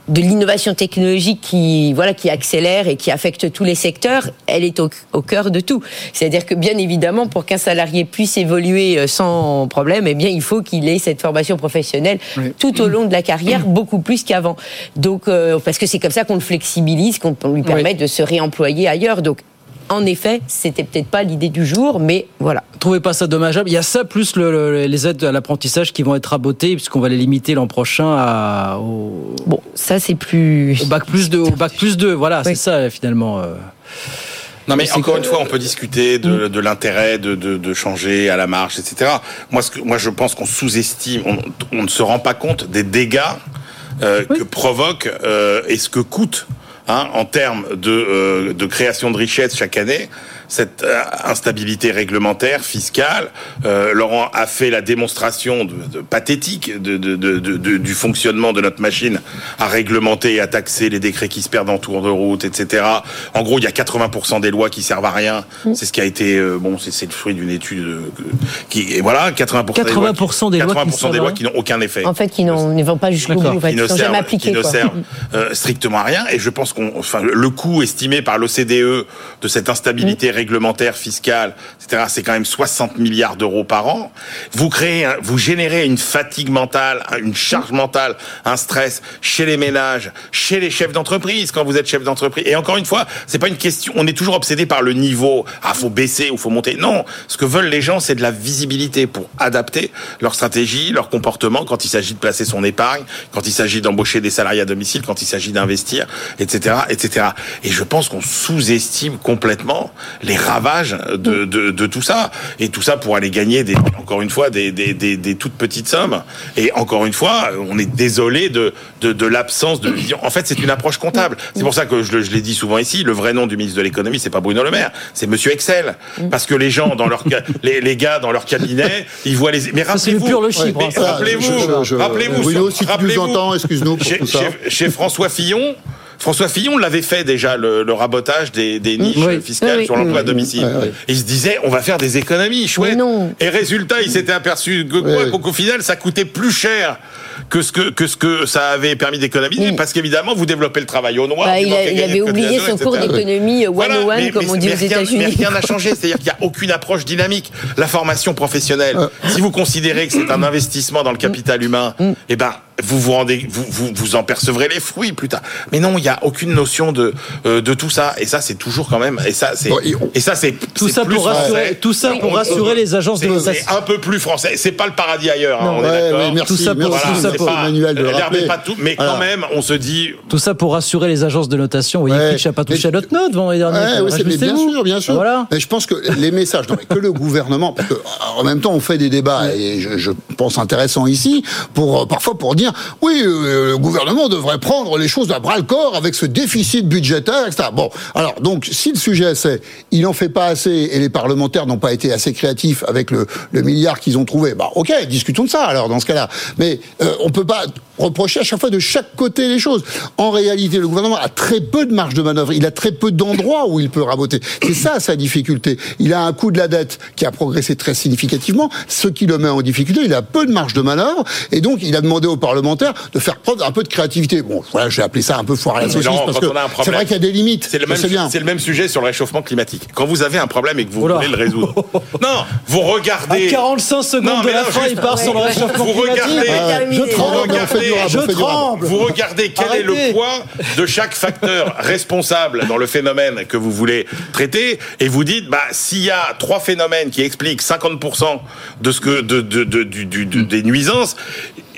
de l'innovation technologique qui voilà qui accélère et qui affecte tous les secteurs, elle est au, au cœur de tout. C'est-à-dire que bien évidemment, pour qu'un salarié puisse évoluer euh, sans problème, eh bien il faut qu'il ait cette formation professionnelle tout au long de la carrière, beaucoup plus qu'avant. Donc euh, parce que c'est comme ça qu'on le flexibilise, qu'on lui permet de se réemployer ailleurs. Donc en effet, c'était peut-être pas l'idée du jour, mais voilà. Trouvez pas ça dommageable Il y a ça plus le, les aides à l'apprentissage qui vont être rabotées puisqu'on va les limiter l'an prochain à au bon ça c'est plus au bac plus 2 au bac plus 2 voilà c'est ça finalement. Euh... Non mais encore une fois, on peut discuter de, de l'intérêt de, de, de, changer à la marche, etc. Moi, ce que, moi je pense qu'on sous-estime, on, on, ne se rend pas compte des dégâts euh, oui. que provoque euh, et ce que coûte Hein, en termes de, euh, de, création de richesse chaque année, cette euh, instabilité réglementaire, fiscale. Euh, Laurent a fait la démonstration de, de pathétique de, du fonctionnement de notre machine à réglementer et à taxer les décrets qui se perdent en tour de route, etc. En gros, il y a 80% des lois qui servent à rien. Mm. C'est ce qui a été bon, c'est le fruit d'une étude qui et voilà 80%, 80 des lois, 80 des lois qui n'ont aucun effet. En fait, qui ne vont pas jusqu'au bout, en fait, qui ne sont jamais appliqués, qui ne servent euh, strictement à rien. Et je pense qu'on, enfin, le coût estimé par l'OCDE de cette instabilité mmh. Réglementaire, fiscale, etc., c'est quand même 60 milliards d'euros par an. Vous créez, vous générez une fatigue mentale, une charge mentale, un stress chez les ménages, chez les chefs d'entreprise quand vous êtes chef d'entreprise. Et encore une fois, c'est pas une question. On est toujours obsédé par le niveau. Ah, faut baisser ou faut monter. Non, ce que veulent les gens, c'est de la visibilité pour adapter leur stratégie, leur comportement quand il s'agit de placer son épargne, quand il s'agit d'embaucher des salariés à domicile, quand il s'agit d'investir, etc., etc. Et je pense qu'on sous-estime complètement les ravages de, de, de, tout ça. Et tout ça pour aller gagner, des, encore une fois, des, des, des, des toutes petites sommes. Et encore une fois, on est désolé de, de, de l'absence de vision. En fait, c'est une approche comptable. C'est pour ça que je, je l'ai dit souvent ici, le vrai nom du ministre de l'économie, c'est pas Bruno Le Maire, c'est Monsieur Excel. Parce que les gens, dans leur, les, les gars, dans leur cabinet, ils voient les. Mais rappelez-vous. pur le chiffre. Ouais, rappelez-vous. Rappelez-vous. Bruno, si tu nous entends, excuse-nous pour chez, tout ça. Chez, chez François Fillon, François Fillon l'avait fait déjà le, le rabotage des, des niches oui. fiscales oui, sur l'emploi à domicile. Et il se disait on va faire des économies, chouette. non. Et résultat, il s'était aperçu que quoi qu'au final ça coûtait plus cher que ce que, que ce que ça avait permis d'économiser, parce qu'évidemment vous développez le travail au noir. Bah, il, a, il avait oublié son cours d'économie 101 voilà, mais, comme mais, on dit mais aux États-Unis. Mais rien n'a changé, c'est-à-dire qu'il n'y a aucune approche dynamique. La formation professionnelle, si vous considérez que c'est un investissement dans le capital humain, eh ben vous vous rendez, vous, vous, vous en percevrez les fruits plus tard. Mais non, il n'y a aucune notion de euh, de tout ça. Et ça, c'est toujours quand même. Et ça, c'est et ça, c'est tout ça pour rassurer, tout ça pour rassurer les agences de notation. C'est un peu plus français. C'est pas le paradis ailleurs. Non, hein, on est d'accord. tout ça pour, merci, tout ça pour Emmanuel de le. Pas tout, mais Voilà. quand même, on se dit. Tout ça pour rassurer les agences de notation. Vous voyez, Ouais. Fitch n'a pas touché Mais- à notre note vendredi dernier. Ouais, ouais, c'est- mais bien sûr, bien sûr. Voilà. Mais je pense que les messages, non, mais que le gouvernement, parce que en même temps on fait des débats et je, je pense intéressant ici pour euh, parfois pour dire oui, euh, le gouvernement devrait prendre les choses à bras le corps avec ce déficit budgétaire, etc. Bon, alors donc si le sujet c'est il en fait pas assez et les parlementaires n'ont pas été assez créatifs avec le, le milliard qu'ils ont trouvé, bah ok, discutons de ça alors dans ce cas-là. Mais euh, on peut pas reprocher à chaque fois de chaque côté les choses. En réalité, le gouvernement a très peu de marge de manœuvre. Il a très peu d'endroits où il peut raboter. C'est ça sa difficulté. Il a un coût de la dette qui a progressé très significativement, ce qui le met en difficulté. Il a peu de marge de manœuvre et donc il a demandé aux parlementaires de faire preuve d'un peu de créativité. Bon, voilà, j'ai appelé ça un peu foire à la saucisse Laurent, parce que on a un c'est vrai qu'il y a des limites. C'est le, même, sais bien. c'est le même sujet sur le réchauffement climatique. Quand vous avez un problème et que vous voulez le résoudre, non, vous regardez. À 45 secondes Non, de mais la non, fin, il part sur le réchauffement vous climatique. regardez, Euh, je vous tremble. regardez, Je tremble. vous regardez quel est le poids de chaque facteur responsable dans le phénomène que vous voulez traiter, et vous dites, bah, s'il y a trois phénomènes qui expliquent 50% de ce que, de, de, de- du, du- du- des nuisances,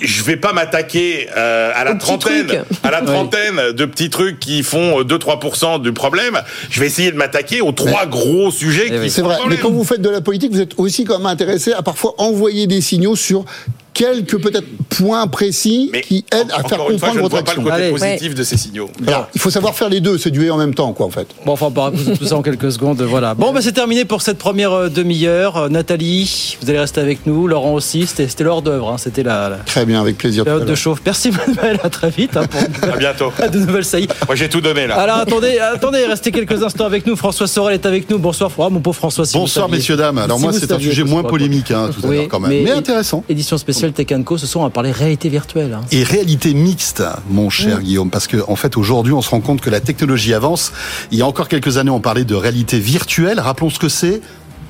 je vais pas m'attaquer euh, à la trentaine, à la trentaine de petits trucs qui font 2-3% du problème. Je vais essayer de m'attaquer aux trois gros sujets qui C'est font vrai, mais quand vous faites de la politique, vous êtes aussi quand même intéressé à parfois envoyer des signaux sur quelques peut-être points précis qui aident à faire une fois, comprendre je ne votre vois pas le action. côté positif de ces signaux. Alors, il faut savoir faire les deux, c'est du et en même temps, quoi, en fait. Bon, enfin, on de tout ça en quelques secondes. Voilà. Bon, bah, c'est terminé pour cette première euh, demi-heure. Euh, Nathalie, vous allez rester avec nous. Laurent aussi. C'était c'était l'heure d'œuvre. hein. C'était la, la Très bien, avec plaisir. période de chauffe. Merci, Manuel. À très vite. hein, pour À bientôt. de nouvelles saillies. Moi, j'ai tout donné là. Alors, attendez, attendez, restez quelques instants avec nous. François Sorel est avec nous. Bonsoir, Ah, mon pauvre François. si Bonsoir, messieurs, dames. Alors Si moi, c'est un sujet moins polémique, hein, tout à l'heure, quand même. Mais, intéressant. Édition spéciale Tech Co. Ce soir, on va parler réalité virtuelle. hein. Et réalité mixte, mon cher. Guillaume, parce que en fait aujourd'hui on se rend compte que la technologie avance. Il y a encore quelques années on parlait de réalité virtuelle. Rappelons ce que c'est.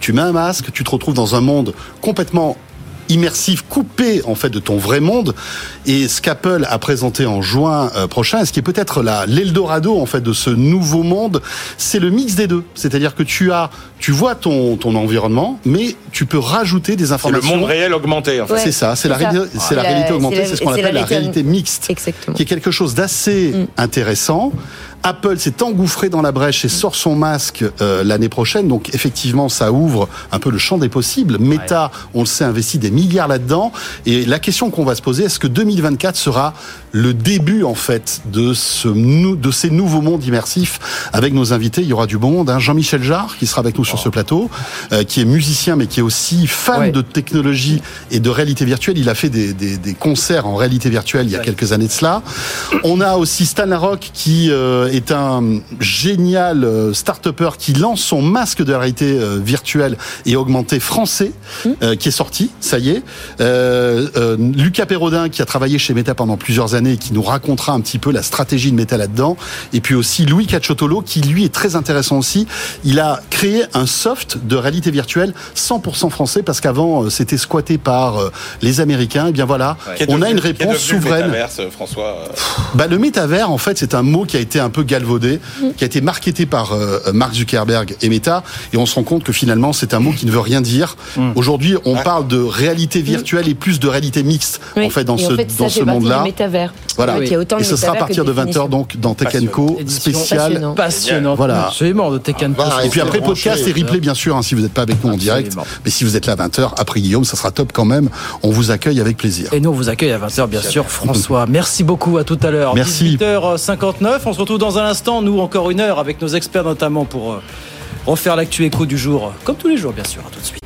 Tu mets un masque, tu te retrouves dans un monde complètement immersif, coupé en fait de ton vrai monde. Et ce qu'Apple a présenté en juin euh, prochain, ce qui est peut-être la l'Eldorado en fait de ce nouveau monde, c'est le mix des deux. C'est-à-dire que tu as, tu vois ton ton environnement, mais tu peux rajouter des C'est le informations. monde réel augmenté. En fait. C'est ça, c'est la, ça. réalité- c'est la C'est réalité la- augmentée, c'est ce qu'on appelle la la réalité- mixte, Exactement. qui est quelque chose d'assez intéressant. Apple s'est engouffré dans la brèche et sort son masque euh, l'année prochaine, donc effectivement ça ouvre un peu le champ des possibles. Meta, on le sait, investit des milliards là-dedans, et la question qu'on va se poser, est-ce que 2024 sera le début en fait de ce de ces nouveaux mondes immersifs avec nos invités? Il y aura du bon monde, hein. Jean-Michel Jarre qui sera avec nous sur ce plateau, euh, qui est musicien mais qui est aussi fan Ouais. de technologie et de réalité virtuelle. Il a fait des, des, des concerts en réalité virtuelle il y a quelques années de cela. On a aussi Stan Larocque qui euh, est un génial euh, start-upper qui lance son masque de réalité virtuelle et augmentée français euh, qui est sorti, ça y est. Euh, euh, Lucas Perrodin qui a travaillé chez Meta pendant plusieurs années et qui nous racontera un petit peu la stratégie de Meta là-dedans. Et puis aussi Louis Cacciotolo qui lui est très intéressant aussi. Il a créé un soft de réalité virtuelle 100% français parce qu'avant euh, c'était squatté par euh, les Américains. Et bien voilà, on a une réponse devenu le souveraine. métaverse, François. Bah, le métavers, en fait, c'est un mot qui a été un peu galvaudé, qui a été marketé par euh, Mark Zuckerberg et Meta, et on se rend compte que finalement, c'est un mot qui ne veut rien dire. Aujourd'hui, on parle de réalité virtuelle et plus de réalité mixte, Oui. en fait, dans Et ce, en fait, dans ça ce monde-là. métavers. Voilà. Ouais, qu'il y a autant de et ce sera à partir de de 20h, définitions. donc, dans Tech Co, spécial. Passionnant. Passionnant. Voilà. Absolument, de Tech Co. Et puis après, podcast et replay, bien sûr, hein, si vous n'êtes pas avec nous en direct. Mais si vous êtes là à 20h, après Guillaume, ça sera top quand même. On vous accueille avec plaisir. Et nous, on vous accueille à 20h, bien sûr, François. Merci beaucoup, à tout à l'heure. Merci. 18h59, on se retrouve dans un instant, nous, encore une heure, avec nos experts notamment pour euh, refaire l'actu écho du jour, comme tous les jours, bien sûr. À tout de suite.